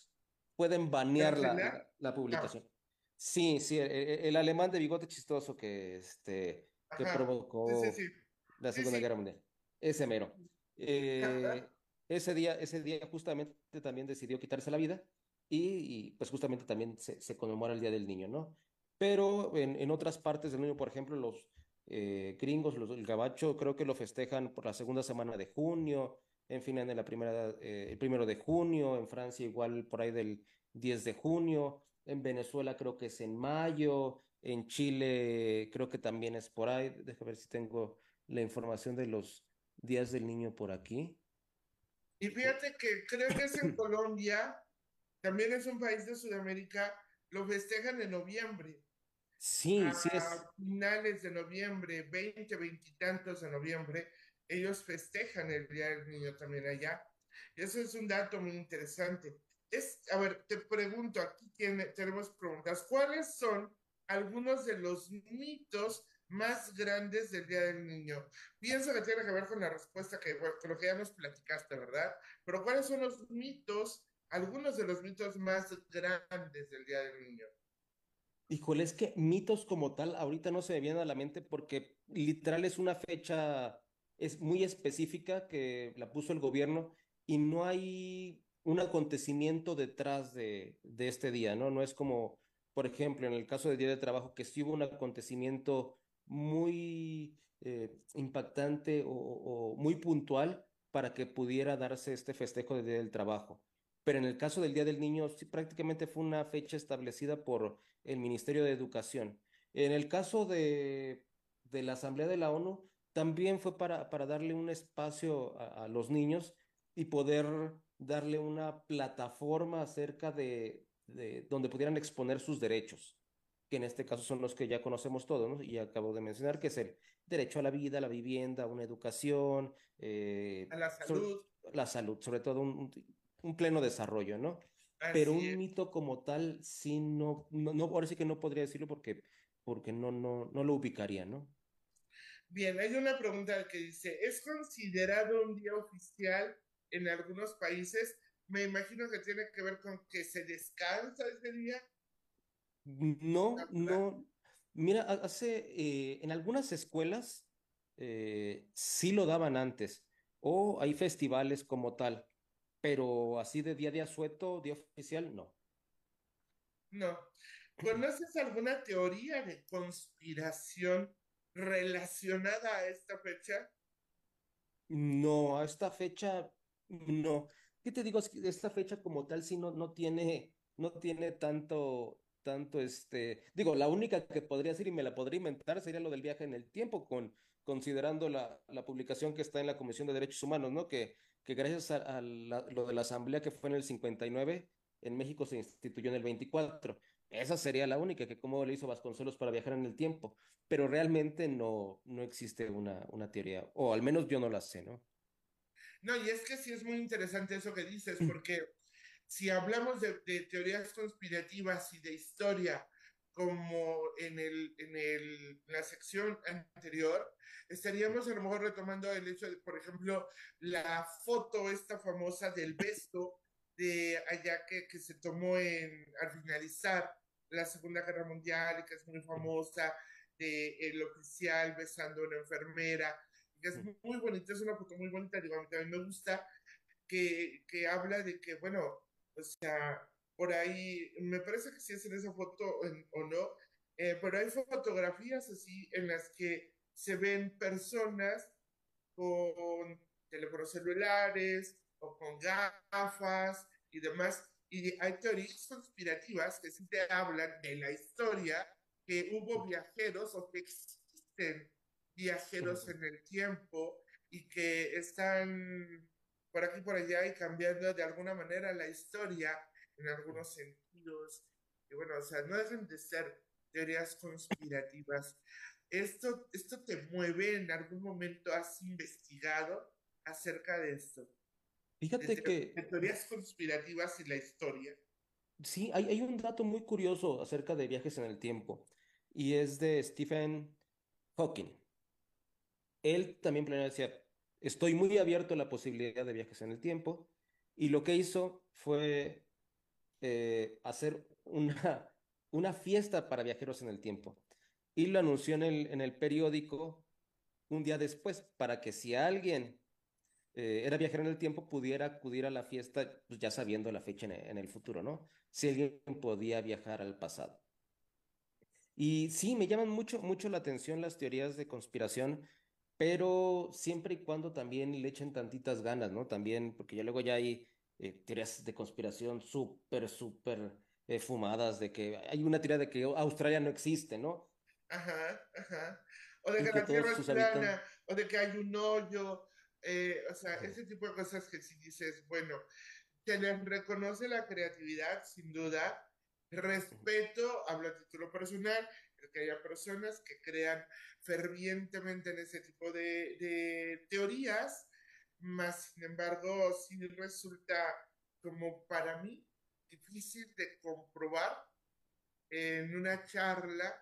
Pueden banear la, la, publicación. Sí, sí, el, alemán de bigote chistoso que, este, que provocó la Segunda Guerra Mundial. Ese mero. Eh, ese, día, ese día justamente también decidió quitarse la vida y, pues justamente también se, se, conmemora el Día del Niño, ¿no? Pero en, en otras partes del mundo, por ejemplo, los, eh, gringos, los, el gabacho, creo que lo festejan por la segunda semana de junio, en fin, en la primera, eh, el primero de junio, en Francia igual por ahí del 10 de junio, en Venezuela creo que es en mayo, en Chile creo que también es por ahí, déjame ver si tengo la información de los días del niño por aquí. Y fíjate que creo que es en Colombia, también es un país de Sudamérica, lo festejan en noviembre. Sí, sí es. A finales de noviembre, 20, veintitantos de noviembre, ellos festejan el Día del Niño también allá. Eso es un dato muy interesante. Es, a ver, te pregunto, aquí tiene, tenemos preguntas. ¿Cuáles son algunos de los mitos más grandes del Día del Niño? Pienso que tiene que ver con la respuesta que, con lo que ya nos platicaste, ¿verdad? Pero ¿cuáles son los mitos, algunos de los mitos más grandes del Día del Niño? Híjole, es que mitos como tal ahorita no se me vienen a la mente porque literal es una fecha, es muy específica que la puso el gobierno y no hay un acontecimiento detrás de, este día, ¿no? No es como, por ejemplo, en el caso del Día de Trabajo, que sí hubo un acontecimiento muy eh, impactante o, muy puntual para que pudiera darse este festejo del Día del Trabajo. Pero en el caso del Día del Niño, sí, prácticamente fue una fecha establecida por el Ministerio de Educación. En el caso de, la Asamblea de la ONU, también fue para darle un espacio a, los niños y poder darle una plataforma acerca de, de, donde pudieran exponer sus derechos, que en este caso son los que ya conocemos todos, ¿no? y acabo de mencionar, que es el derecho a la vida, a la vivienda, a una educación, eh, a la salud. la salud, sobre todo un, un pleno desarrollo, ¿no? Pero un mito como tal, sí, no, no, ahora sí que no podría decirlo porque, porque no, no, no lo ubicaría, ¿no? Bien, hay una pregunta que dice, ¿es considerado un día oficial en algunos países? Me imagino que tiene que ver con que se descansa ese día. No, no. Mira, hace, eh, en algunas escuelas eh, sí lo daban antes, o hay festivales como tal, pero así de día a día sueto, día oficial, no. No. ¿Conoces alguna teoría de conspiración relacionada a esta fecha? No, a esta fecha no. ¿Qué te digo? Esta fecha como tal sí no, no tiene, no tiene tanto, tanto este, digo, la única que podría ser y me la podría inventar sería lo del viaje en el tiempo, con, considerando la, la publicación que está en la Comisión de Derechos Humanos, ¿no? Que que gracias a, lo de la asamblea que fue en el 59, en México se instituyó en el 24. Esa sería la única, que cómo le hizo Vasconcelos para viajar en el tiempo, pero realmente no, no existe una, una teoría, o al menos yo no la sé, ¿no? No, y es que sí es muy interesante eso que dices, porque si hablamos de, de teorías conspirativas y de historia, como en, el, en, el, en la sección anterior, estaríamos a lo mejor retomando el hecho de, por ejemplo, la foto esta famosa del beso de allá que, que se tomó en, al finalizar la Segunda Guerra Mundial y que es muy famosa, de el oficial besando a una enfermera, es muy bonita, es una foto muy bonita, digo, a mí también me gusta, que, que habla de que, bueno, o sea, por ahí, me parece que sí es en esa foto o no, eh, pero hay fotografías así en las que se ven personas con teléfonos celulares o con gafas y demás. Y hay teorías conspirativas que sí te hablan de la historia que hubo viajeros o que existen viajeros en el tiempo y que están por aquí por allá y cambiando de alguna manera la historia en algunos sentidos. Y bueno, o sea, no dejan de ser teorías conspirativas. ¿Esto, ¿Esto te mueve en algún momento? ¿Has investigado acerca de esto? Fíjate que... De teorías conspirativas y la historia. Sí, hay, hay un dato muy curioso acerca de viajes en el tiempo y es de Stephen Hawking. Él también planea decía, estoy muy abierto a la posibilidad de viajes en el tiempo y lo que hizo fue eh, hacer una, una fiesta para viajeros en el tiempo. Y lo anunció en el, en el periódico un día después, para que si alguien eh, era viajero en el tiempo, pudiera acudir a la fiesta, pues ya sabiendo la fecha en, en el futuro, ¿no? Si alguien podía viajar al pasado. Y sí, me llaman mucho, mucho la atención las teorías de conspiración, pero siempre y cuando también le echen tantitas ganas, ¿no? También, porque ya luego ya hay eh, teorías de conspiración súper, súper eh, fumadas, de que hay una teoría de que Australia no existe, ¿no? Ajá, ajá. O de que, la Tierra es plana, o de que hay un hoyo, eh, o sea, ese tipo de cosas que si dices, bueno, les reconoce la creatividad, sin duda, respeto, hablo a título personal, que haya personas que crean fervientemente en ese tipo de, de teorías, más sin embargo, sí resulta como para mí difícil de comprobar en una charla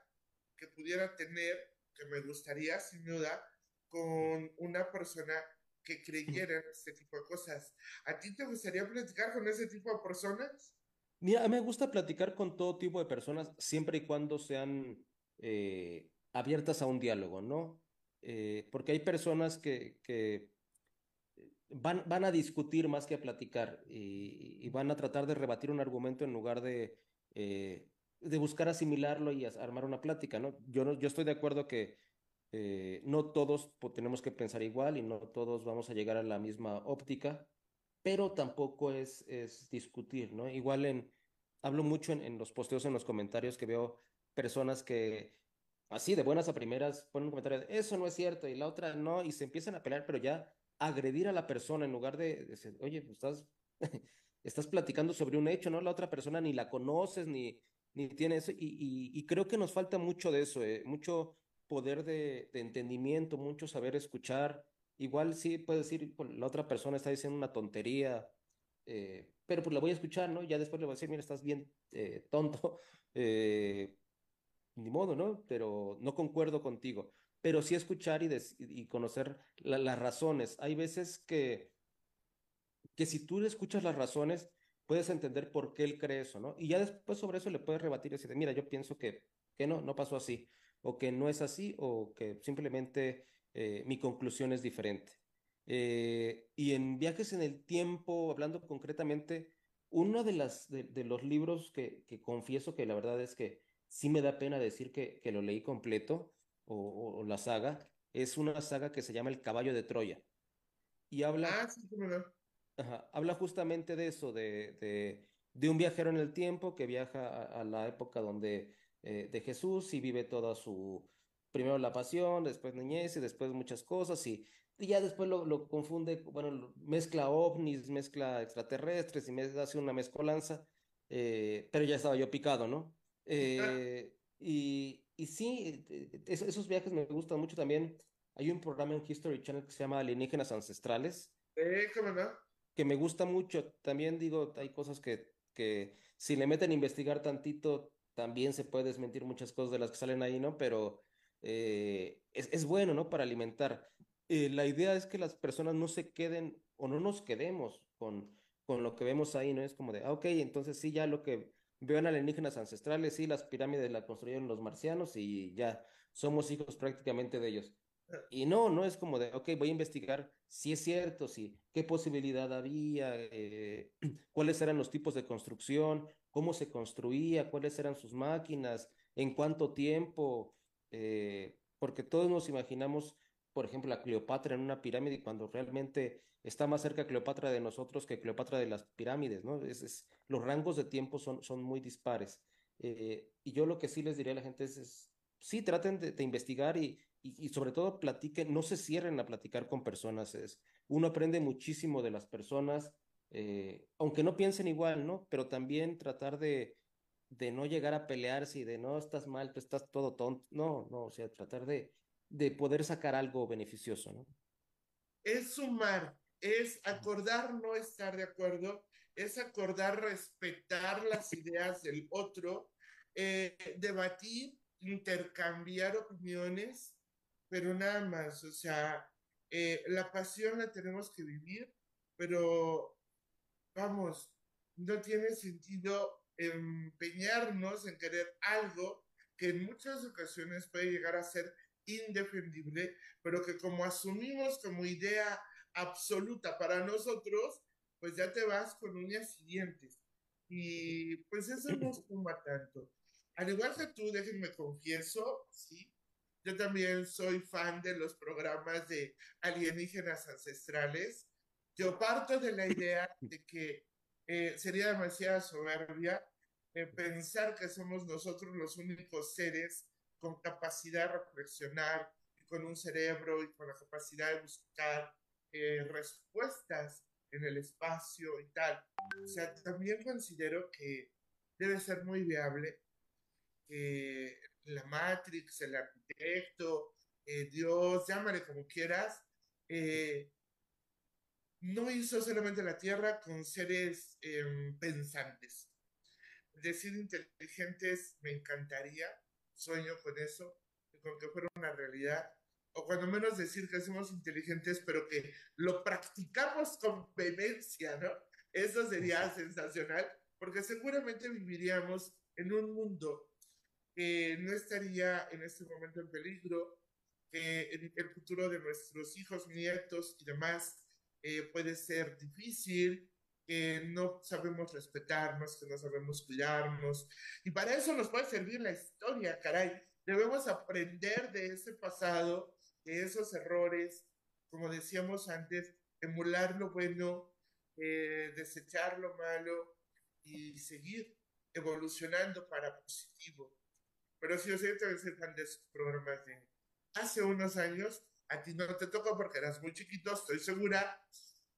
que pudiera tener, que me gustaría sin duda, con una persona que creyera en este tipo de cosas. ¿A ti te gustaría platicar con ese tipo de personas? Mira, me gusta platicar con todo tipo de personas siempre y cuando sean eh, abiertas a un diálogo, ¿no? Eh, porque hay personas que, que van, van a discutir más que a platicar y, van a tratar de rebatir un argumento en lugar de, eh, de buscar asimilarlo y armar una plática, ¿no? Yo, no, yo estoy de acuerdo que eh, no todos tenemos que pensar igual y no todos vamos a llegar a la misma óptica, pero tampoco es, es discutir, ¿no? Igual en, hablo mucho en los posteos, en los comentarios que veo personas que así de buenas a primeras ponen un comentario, eso no es cierto, y la otra no, y se empiezan a pelear, pero ya agredir a la persona en lugar de, decir, oye, pues estás, estás platicando sobre un hecho, ¿no? La otra persona ni la conoces, ni, ni tiene eso, y, creo que nos falta mucho de eso, eh, mucho poder de, entendimiento, mucho saber escuchar. Igual sí puede decir, pues, la otra persona está diciendo una tontería, eh, pero pues la voy a escuchar, ¿no? Ya después le voy a decir, mira, estás bien eh, tonto, eh, ni modo, ¿no? Pero no concuerdo contigo pero sí escuchar y, conocer las razones. Hay veces que, que si tú escuchas las razones, puedes entender por qué él cree eso, ¿no? Y ya después sobre eso le puedes rebatir y decir, mira, yo pienso que, que no, no pasó así, o que no es así, o que simplemente eh, mi conclusión es diferente. Eh, y en viajes en el tiempo, hablando concretamente, uno de, las, de, los libros que, confieso que la verdad es que sí me da pena decir que, que lo leí completo, o, la saga, es una saga que se llama El Caballo de Troya. Y habla, ah, habla justamente de eso, de, de, de, un viajero en el tiempo que viaja a, la época donde, eh, de Jesús y vive toda su, primero la pasión, después niñez y después muchas cosas y, y ya después lo, lo, confunde, bueno, mezcla ovnis, mezcla extraterrestres y me hace una mezcolanza, eh, pero ya estaba yo picado, ¿no? Eh, y, y sí, eh, esos viajes me gustan mucho también. Hay un programa en History Channel que se llama Alienígenas Ancestrales. Eh. Que me gusta mucho. También digo, hay cosas que, que si le meten a investigar tantito, también se puede desmentir muchas cosas de las que salen ahí, ¿no? Pero eh, es, es, bueno, ¿no? Para alimentar. Eh, la idea es que las personas no se queden o no nos quedemos con, con lo que vemos ahí, ¿no? Es como de, ah, ok, entonces sí, ya lo que vean alienígenas ancestrales, sí, las pirámides las construyeron los marcianos y ya somos hijos prácticamente de ellos. Y no, no es como de, ok, voy a investigar si es cierto, si, qué posibilidad había, eh, cuáles eran los tipos de construcción, cómo se construía, cuáles eran sus máquinas, en cuánto tiempo, eh, porque todos nos imaginamos, por ejemplo, a Cleopatra en una pirámide cuando realmente está más cerca Cleopatra de nosotros que Cleopatra de las pirámides, ¿no? Es, es los rangos de tiempo son, son muy dispares. Eh, y yo lo que sí les diría a la gente es, es sí, traten de, de investigar y, y, y, sobre todo platiquen, no se cierren a platicar con personas. Es, uno aprende muchísimo de las personas, eh, aunque no piensen igual, ¿no? Pero también tratar de, de no llegar a pelearse y de no, estás mal, tú estás todo tonto. No, no, o sea, tratar de, de poder sacar algo beneficioso, ¿no? Es sumar, es acordar no estar de acuerdo, es acordar respetar las ideas del otro, eh, debatir, intercambiar opiniones, pero nada más, o sea, eh, la pasión la tenemos que vivir, pero vamos, no tiene sentido empeñarnos en querer algo que en muchas ocasiones puede llegar a ser indefendible, pero que como asumimos como idea absoluta para nosotros, pues ya te vas con uñas y dientes. Y pues eso no suma tanto. Al igual que tú, déjenme confieso, sí, yo también soy fan de los programas de alienígenas ancestrales. Yo parto de la idea de que eh, sería demasiada soberbia eh, pensar que somos nosotros los únicos seres con capacidad de reflexionar, con un cerebro y con la capacidad de buscar eh, respuestas en el espacio y tal. O sea, también considero que debe ser muy viable que la Matrix, el arquitecto, eh, Dios, llámale como quieras, eh, no hizo solamente la Tierra con seres eh, pensantes. Decir inteligentes me encantaría, sueño con eso, con que fuera una realidad, o cuando menos decir que somos inteligentes, pero que lo practicamos con vehemencia, ¿no? Eso sería sensacional, porque seguramente viviríamos en un mundo que no estaría en este momento en peligro, que el, el futuro de nuestros hijos, nietos y demás eh, puede ser difícil, que no sabemos respetarnos, que no sabemos cuidarnos. Y para eso nos puede servir la historia, caray. Debemos aprender de ese pasado, de esos errores, como decíamos antes, emular lo bueno, eh, desechar lo malo y seguir evolucionando para positivo. Pero si también fan de esos programas de hace unos años, a ti no te tocó porque eras muy chiquito, estoy segura.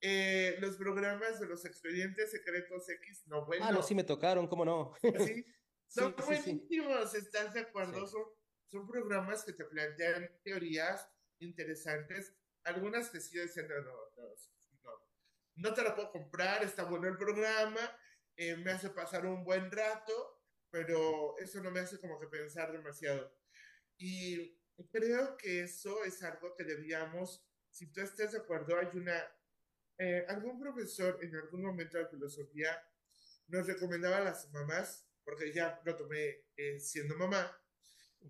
Eh, los programas de los expedientes secretos X, no bueno. Ah, no, sí me tocaron, ¿cómo no? ¿Sí? Son sí, buenísimos, sí, sí. ¿estás de acuerdo? Son, son programas que te plantean teorías interesantes, algunas que sí decían, no, no, no, no, no te la puedo comprar, está bueno el programa, eh, me hace pasar un buen rato, pero eso no me hace como que pensar demasiado. Y creo que eso es algo que debíamos, si tú estás de acuerdo, hay una, eh, algún profesor en algún momento de filosofía nos recomendaba a las mamás, porque ya lo tomé eh, siendo mamá,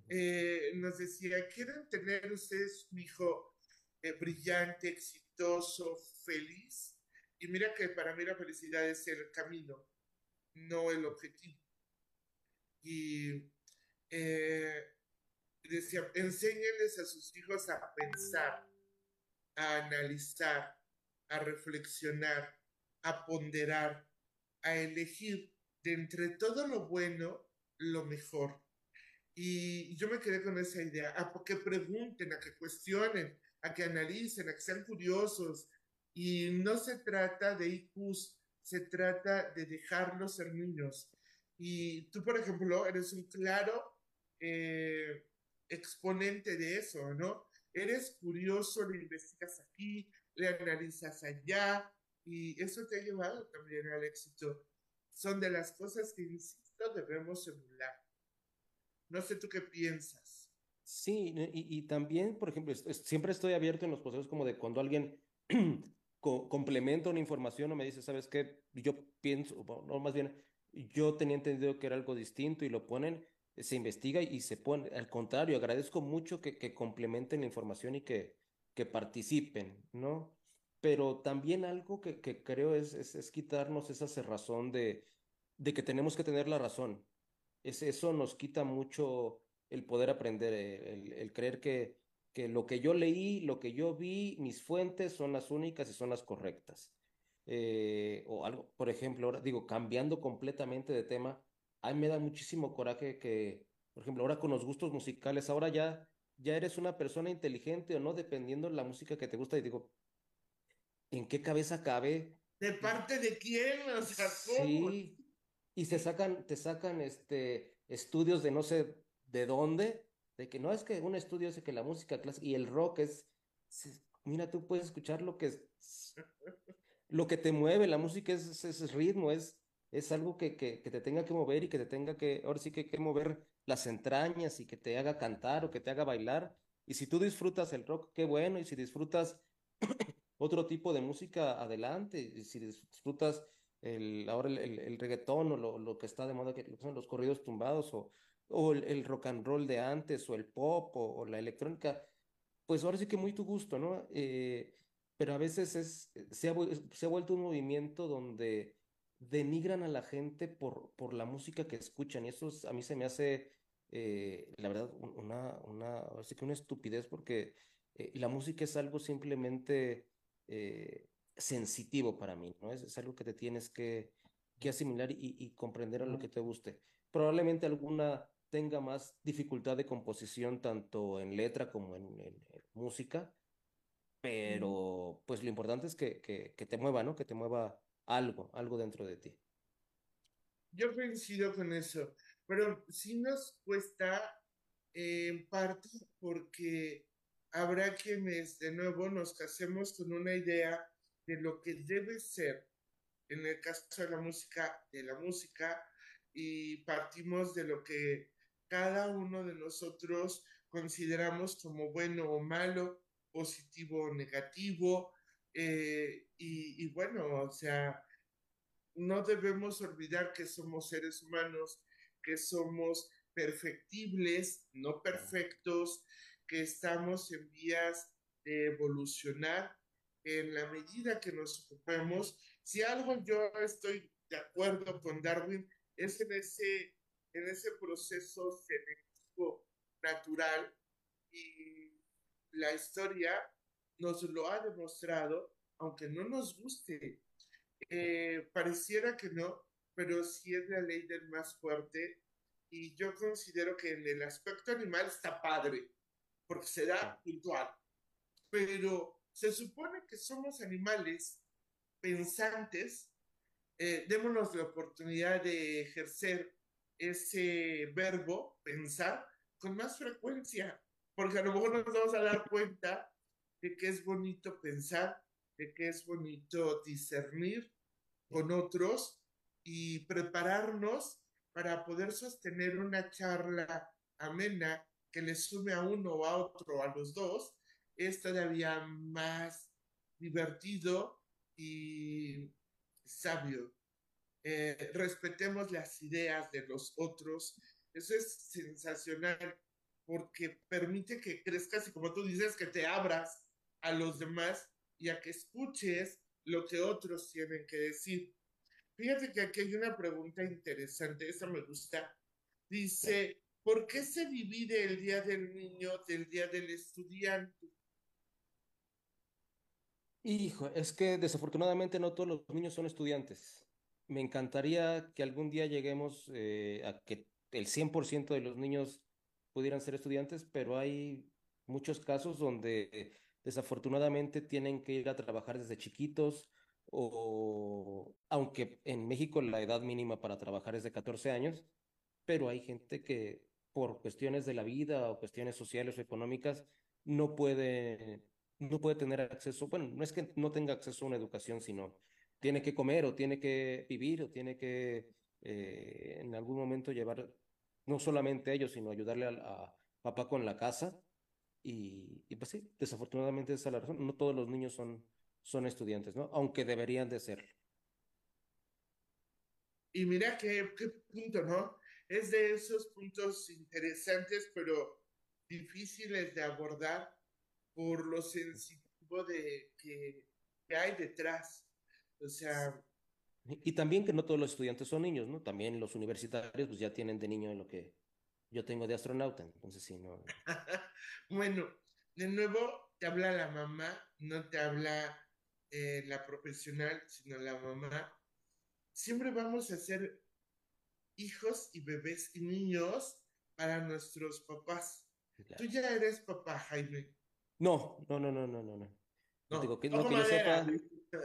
eh, nos decía, ¿quieren tener ustedes un hijo eh, brillante, exitoso, feliz? Y mira que para mí la felicidad es el camino, no el objetivo. Y decía, enséñenles a sus hijos a pensar, a analizar, a reflexionar, a ponderar, a elegir de entre todo lo bueno, lo mejor. Y yo me quedé con esa idea, a que pregunten, a que cuestionen, a que analicen, a que sean curiosos. Y no se trata de IQs, se trata de dejarlos ser niños. Y tú, por ejemplo, eres un claro eh, exponente de eso, ¿no? Eres curioso, le investigas aquí, le analizas allá, y eso te ha llevado también al éxito. Son de las cosas que, insisto, debemos emular. No sé tú qué piensas. Sí, y, también, por ejemplo, siempre estoy abierto en los procesos como de cuando alguien co complementa una información o me dice, ¿sabes qué? Yo pienso, no, más bien, yo tenía entendido que era algo distinto y lo ponen, se investiga y se pone, al contrario, agradezco mucho que complementen la información y que, que participen, ¿no? Pero también algo que, que creo es, es, es, quitarnos esa cerrazón de, de que tenemos que tener la razón. Es, eso nos quita mucho el poder aprender, el, el creer que, que lo que yo leí, lo que yo vi, mis fuentes son las únicas y son las correctas. Eh, o algo, por ejemplo, ahora digo, cambiando completamente de tema, a me da muchísimo coraje que, por ejemplo, ahora con los gustos musicales, ahora ya, ya eres una persona inteligente o no, dependiendo de la música que te gusta, y digo, ¿en qué cabeza cabe? ¿De parte de quién? O sea, ¿cómo? Sí, y se sacan, te sacan este, estudios de no sé de dónde, de que no es que un estudio dice que la música clásica y el rock es, mira, tú puedes escuchar lo que es, lo que te mueve, la música es, es, ritmo, es, es algo que, que, que, te tenga que mover y que te tenga que, ahora sí que, que mover las entrañas y que te haga cantar o que te haga bailar. Y si tú disfrutas el rock, qué bueno, y si disfrutas otro tipo de música, adelante, y si disfrutas el, ahora el, reggaetón o lo, lo, que está de moda, que son los corridos tumbados o, o el, rock and roll de antes, o el pop, o, o, la electrónica, pues ahora sí que muy tu gusto, ¿no? Eh, pero a veces es, se, ha, se ha vuelto un movimiento donde denigran a la gente por, por la música que escuchan, y eso es, a mí se me hace, eh, la verdad, una, una, así que una estupidez, porque eh, la música es algo simplemente eh, sensitivo para mí, ¿no? Es, es, algo que te tienes que, que asimilar y, y comprender a lo que te guste. Probablemente alguna tenga más dificultad de composición tanto en letra como en, en, en música, pero pues lo importante es que, que, que, te mueva, ¿no? Que te mueva algo, algo dentro de ti. Yo coincido con eso, pero sí nos cuesta eh, en parte porque habrá quienes de nuevo nos casemos con una idea de lo que debe ser, en el caso de la música, de la música, y partimos de lo que cada uno de nosotros consideramos como bueno o malo, positivo o negativo, eh, y, y, bueno, o sea, no debemos olvidar que somos seres humanos, que somos perfectibles, no perfectos, que estamos en vías de evolucionar en la medida que nos ocupemos. Si algo yo estoy de acuerdo con Darwin, es en ese en ese proceso selectivo natural y la historia nos lo ha demostrado, aunque no nos guste, eh, pareciera que no, pero sí es la ley del más fuerte y yo considero que en el aspecto animal está padre, porque se da puntual, pero se supone que somos animales pensantes, eh, démonos la oportunidad de ejercer ese verbo, pensar, con más frecuencia, porque a lo mejor nos vamos a dar cuenta de que es bonito pensar, de que es bonito discernir con otros y prepararnos para poder sostener una charla amena que le sume a uno o a otro, a los dos, es todavía más divertido y sabio eh, respetemos las ideas de los otros. Eso es sensacional porque permite que crezcas y como tú dices, que te abras a los demás y a que escuches lo que otros tienen que decir. Fíjate que aquí hay una pregunta interesante, esa me gusta. Dice, ¿por qué se divide el Día del Niño del Día del Estudiante? Hijo, es que desafortunadamente no todos los niños son estudiantes me encantaría que algún día lleguemos eh, a que el 100% de los niños pudieran ser estudiantes, pero hay muchos casos donde desafortunadamente tienen que ir a trabajar desde chiquitos o aunque en México la edad mínima para trabajar es de 14 años, pero hay gente que por cuestiones de la vida o cuestiones sociales o económicas no puede no puede tener acceso, bueno, no es que no tenga acceso a una educación, sino tiene que comer o tiene que vivir o tiene que eh, en algún momento llevar no solamente ellos, sino ayudarle a, a papá con la casa. Y, y, pues sí, desafortunadamente esa es la razón. No todos los niños son, son estudiantes, ¿no? Aunque deberían de serlo. Y mira qué, qué punto, ¿no? Es de esos puntos interesantes, pero difíciles de abordar por lo sensitivo de que, que hay detrás. O sea, y también que no todos los estudiantes son niños, ¿no? También los universitarios pues ya tienen de niño lo que yo tengo de astronauta, entonces sí, no. bueno, de nuevo te habla la mamá, no te habla eh, la profesional, sino la mamá. Siempre vamos a ser hijos y bebés y niños para nuestros papás. Tú ya eres papá, Jaime. No, no, no, no, no, no. No, no digo que, no que yo sepa.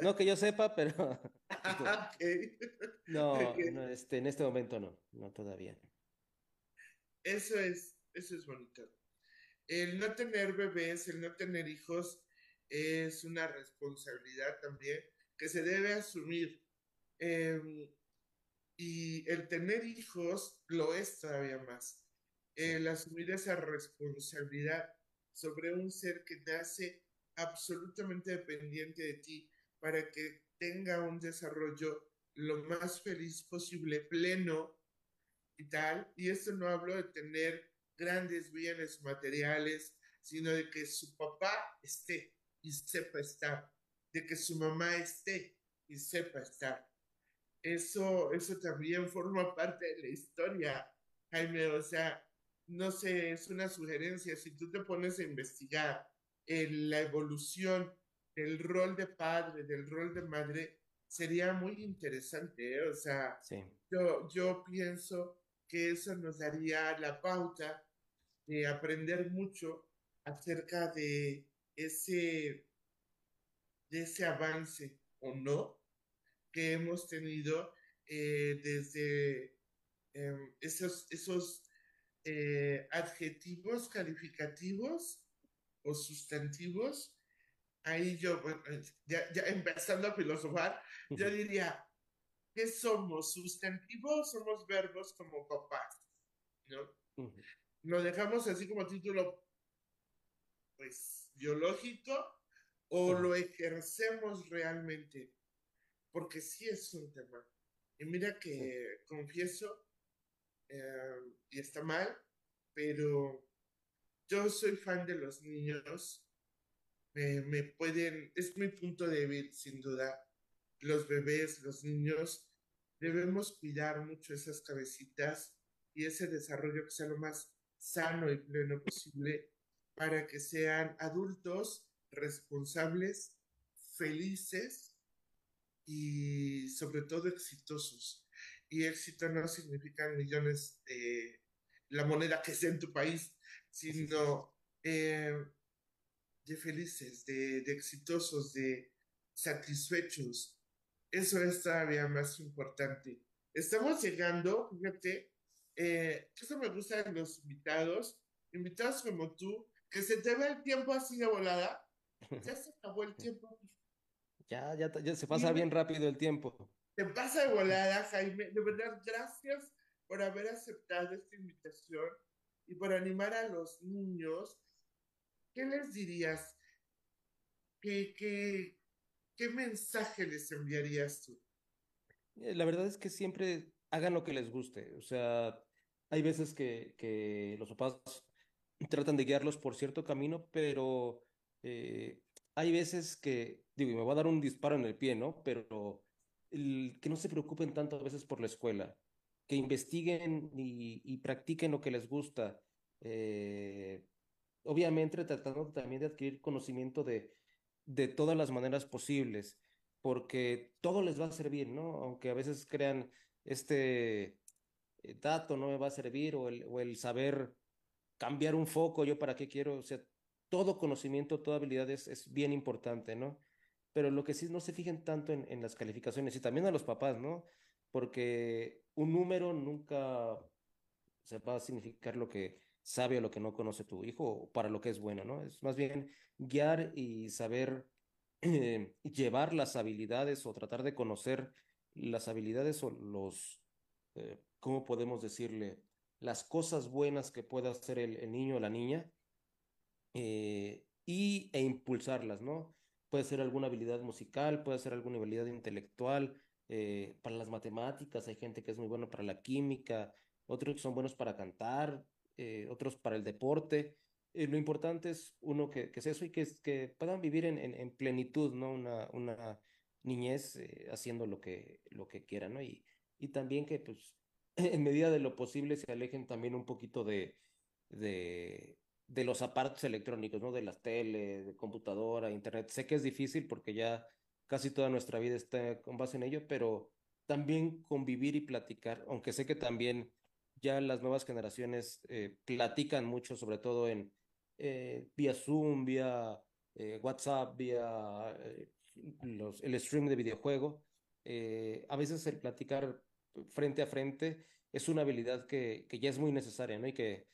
No que yo sepa, pero. no, no este, en este momento no, no todavía. Eso es, eso es bonito. El no tener bebés, el no tener hijos, es una responsabilidad también que se debe asumir. Em, y el tener hijos lo es todavía más. El asumir esa responsabilidad sobre un ser que te hace absolutamente dependiente de ti para que tenga un desarrollo lo más feliz posible, pleno y tal. Y esto no hablo de tener grandes bienes materiales, sino de que su papá esté y sepa estar, de que su mamá esté y sepa estar. Eso, eso también forma parte de la historia, Jaime. O sea, no sé, es una sugerencia. Si tú te pones a investigar en la evolución del rol de padre, del rol de madre, sería muy interesante. ¿eh? O sea, yo, yo pienso que eso nos daría la pauta de aprender mucho acerca de ese, de ese avance o no que hemos tenido eh, desde em, esos, esos eh, adjetivos calificativos o sustantivos. Ahí yo, ya, ya empezando a filosofar, yo diría, ¿qué somos? ¿Sustantivos? Somos verbos como papás, ¿no? Lo dejamos así como título, pues, biológico, o lo ejercemos realmente, porque sí es un tema. Y mira que confieso, eh, y está mal, pero yo soy fan de los niños. Me, me pueden, es mi punto débil, sin duda. Los bebés, los niños, debemos cuidar mucho esas cabecitas y ese desarrollo que sea lo más sano y pleno posible para que sean adultos responsables, felices y sobre todo exitosos. Y éxito no significa millones de la moneda que sea en tu país, sino eh, de felices, de, de, exitosos, de satisfechos. Eso es todavía más importante. Estamos llegando, fíjate, eh, eso me gusta de los invitados, invitados como tú, que se te ve el tiempo así de volada. Ya se acabó el tiempo. Ya, ya, ya se pasa bien rápido el tiempo. Te pasa de volada, Jaime. De verdad, gracias por haber aceptado esta invitación y por animar a los niños, ¿qué les dirías? ¿Qué, qué, qué mensaje les enviarías tú? Eh, la verdad es que siempre hagan lo que les guste. O sea, hay veces que, que los papás tratan de guiarlos por cierto camino, pero eh, hay veces que, digo, y me va a dar un disparo en el pie, ¿no? Pero que no se preocupen tanto a veces por la escuela que investiguen y, practiquen lo que les gusta. Eh, obviamente tratando también de adquirir conocimiento de, de todas las maneras posibles, porque todo les va a servir, ¿no? Aunque a veces crean este eh, dato no me va a servir o el, o el saber cambiar un foco, yo para qué quiero, o sea, todo conocimiento, toda habilidad es, es bien importante, ¿no? Pero lo que sí no se fijen tanto en, en las calificaciones y también a los papás, ¿no? porque un número nunca se va a significar lo que sabe o lo que no conoce tu hijo o para lo que es bueno, ¿no? Es más bien guiar y saber llevar las habilidades o tratar de conocer las habilidades o los, eh, ¿cómo podemos decirle? las cosas buenas que pueda hacer el, niño o la niña eh, y, e impulsarlas, ¿no? Puede ser alguna habilidad musical, puede ser alguna habilidad intelectual, eh, para las matemáticas, hay gente que es muy buena para la química, otros que son buenos para cantar, eh, otros para el deporte. lo importante es uno que, que es eso y que, que puedan vivir en, en, plenitud, ¿no? Una, una niñez haciendo lo que, lo que quieran, ¿no? Y, y también que, pues, en medida de lo posible se alejen también un poquito de, de, de los aparatos electrónicos, ¿no? De las tele, de computadora, internet. Sé que es difícil porque ya casi toda nuestra vida está con base en ello, pero también convivir y platicar, aunque sé que también ya las nuevas generaciones eh, platican mucho, sobre todo en eh, vía Zoom, vía eh, WhatsApp, vía el stream de videojuego. a veces el platicar frente a frente es una habilidad que, que ya es muy necesaria, ¿no? Y que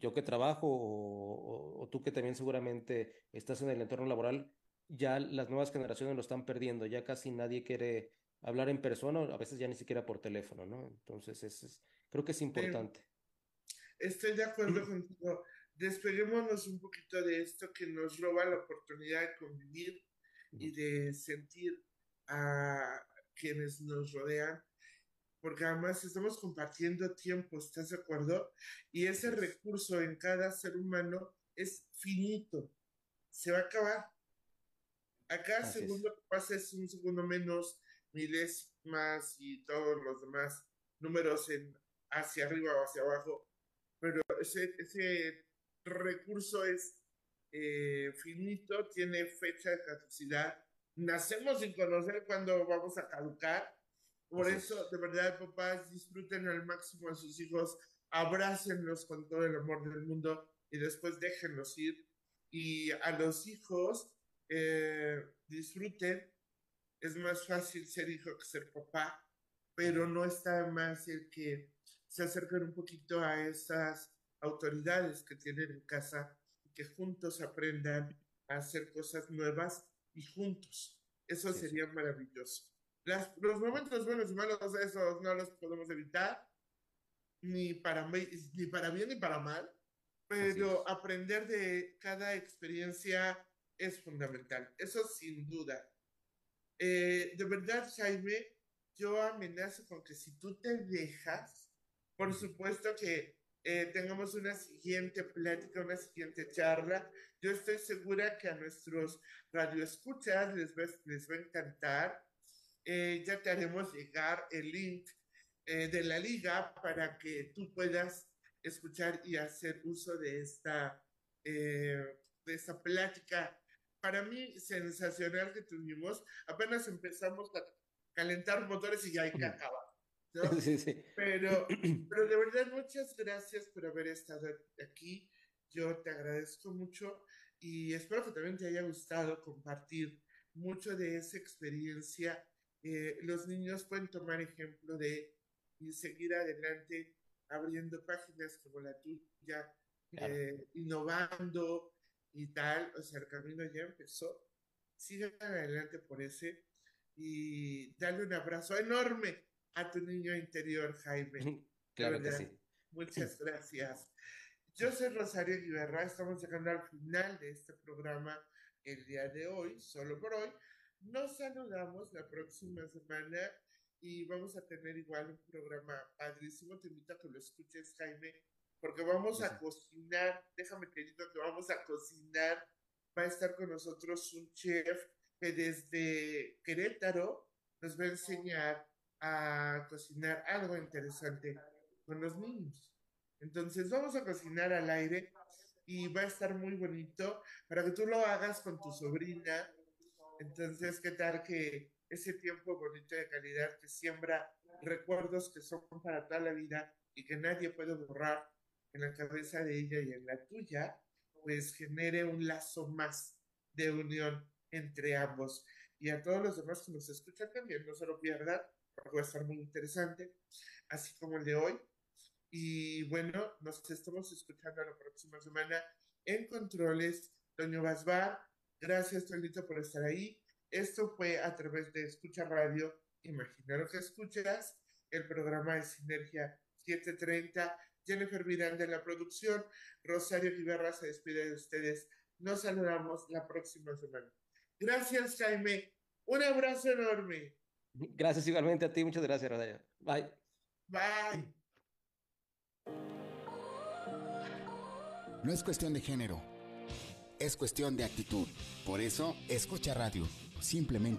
yo que trabajo o, tú que también seguramente estás en el entorno laboral, ya las nuevas generaciones lo están perdiendo, ya casi nadie quiere hablar en persona, a veces ya ni siquiera por teléfono, ¿no? Entonces, es, creo que es importante. estoy de acuerdo contigo. Despeguémonos un poquito de esto que nos roba la oportunidad de convivir y de sentir a quienes nos rodean porque además estamos compartiendo tiempo, ¿estás de acuerdo? Y ese recurso en cada ser humano es finito, se va a acabar. A cada segundo que pasa es un segundo menos, milésimas y todos los demás números en hacia arriba o hacia abajo, pero ese, ese recurso es eh, finito, tiene fecha de caducidad. Nacemos sin conocer cuándo vamos a caducar por eso, de verdad, papás, disfruten al máximo a sus hijos, abrácenlos con todo el amor del mundo y después déjenlos ir. Y a los hijos, eh, disfruten. Es más fácil ser hijo que ser papá, pero no está más el que se acerquen un poquito a esas autoridades que tienen en casa y que juntos aprendan a hacer cosas nuevas y juntos. Eso sería maravilloso los momentos buenos y malos, esos no los podemos evitar, ni para, ni para bien ni para mal, pero aprender de cada experiencia es fundamental, eso sin duda. Eh, de verdad, Jaime, yo amenazo con que si tú te dejas, por supuesto que eh, tengamos una siguiente plática, una siguiente charla. Yo estoy segura que a nuestros radioescuchas les les va a encantar eh, ya te haremos llegar el link eh, de la liga para que tú puedas escuchar y hacer uso de esta, de esta plática. Para mí, sensacional que tuvimos. Apenas empezamos a calentar motores y ya hay que acabar. Pero, pero de verdad, muchas gracias por haber estado aquí. Yo te agradezco mucho y espero que también te haya gustado compartir mucho de esa experiencia eh, los niños pueden tomar ejemplo de y seguir adelante abriendo páginas como la tuya, eh, innovando y tal. O sea, el camino ya empezó. Sigan adelante por ese y dale un abrazo enorme a tu niño interior, Jaime. Claro que sí. Muchas gracias. Yo soy Rosario Guiberra, estamos llegando al final de este programa el día de hoy, solo por hoy. Nos saludamos la próxima semana y vamos a tener igual un programa padrísimo. Te invito a que lo escuches, Jaime, porque vamos a cocinar. Déjame diga que vamos a cocinar. Va a estar con nosotros un chef que desde Querétaro nos va a enseñar a cocinar algo interesante con los niños. Entonces vamos a cocinar al aire y va a estar muy bonito para que tú lo hagas con tu sobrina entonces, ¿qué tal que ese tiempo bonito de calidad que siembra recuerdos que son para toda la vida y que nadie puede borrar en la cabeza de ella y en la tuya, pues genere un lazo más de unión entre ambos. Y a todos los demás que nos escuchan también, no se lo pierdan, porque va a estar muy interesante, así como el de hoy. Y bueno, nos estamos escuchando la próxima semana en Controles. Doño Basbar, Gracias, Tolito, por estar ahí. Esto fue a través de Escucha Radio. Imagina lo que escuchas, el programa de Sinergia 7.30. Jennifer Miranda en la producción. Rosario Guiberra se despide de ustedes. Nos saludamos la próxima semana. Gracias, Jaime. Un abrazo enorme. Gracias igualmente a ti. Muchas gracias, Radaya. Bye. Bye. No es cuestión de género, es cuestión de actitud. Por eso, escucha radio. Simplemente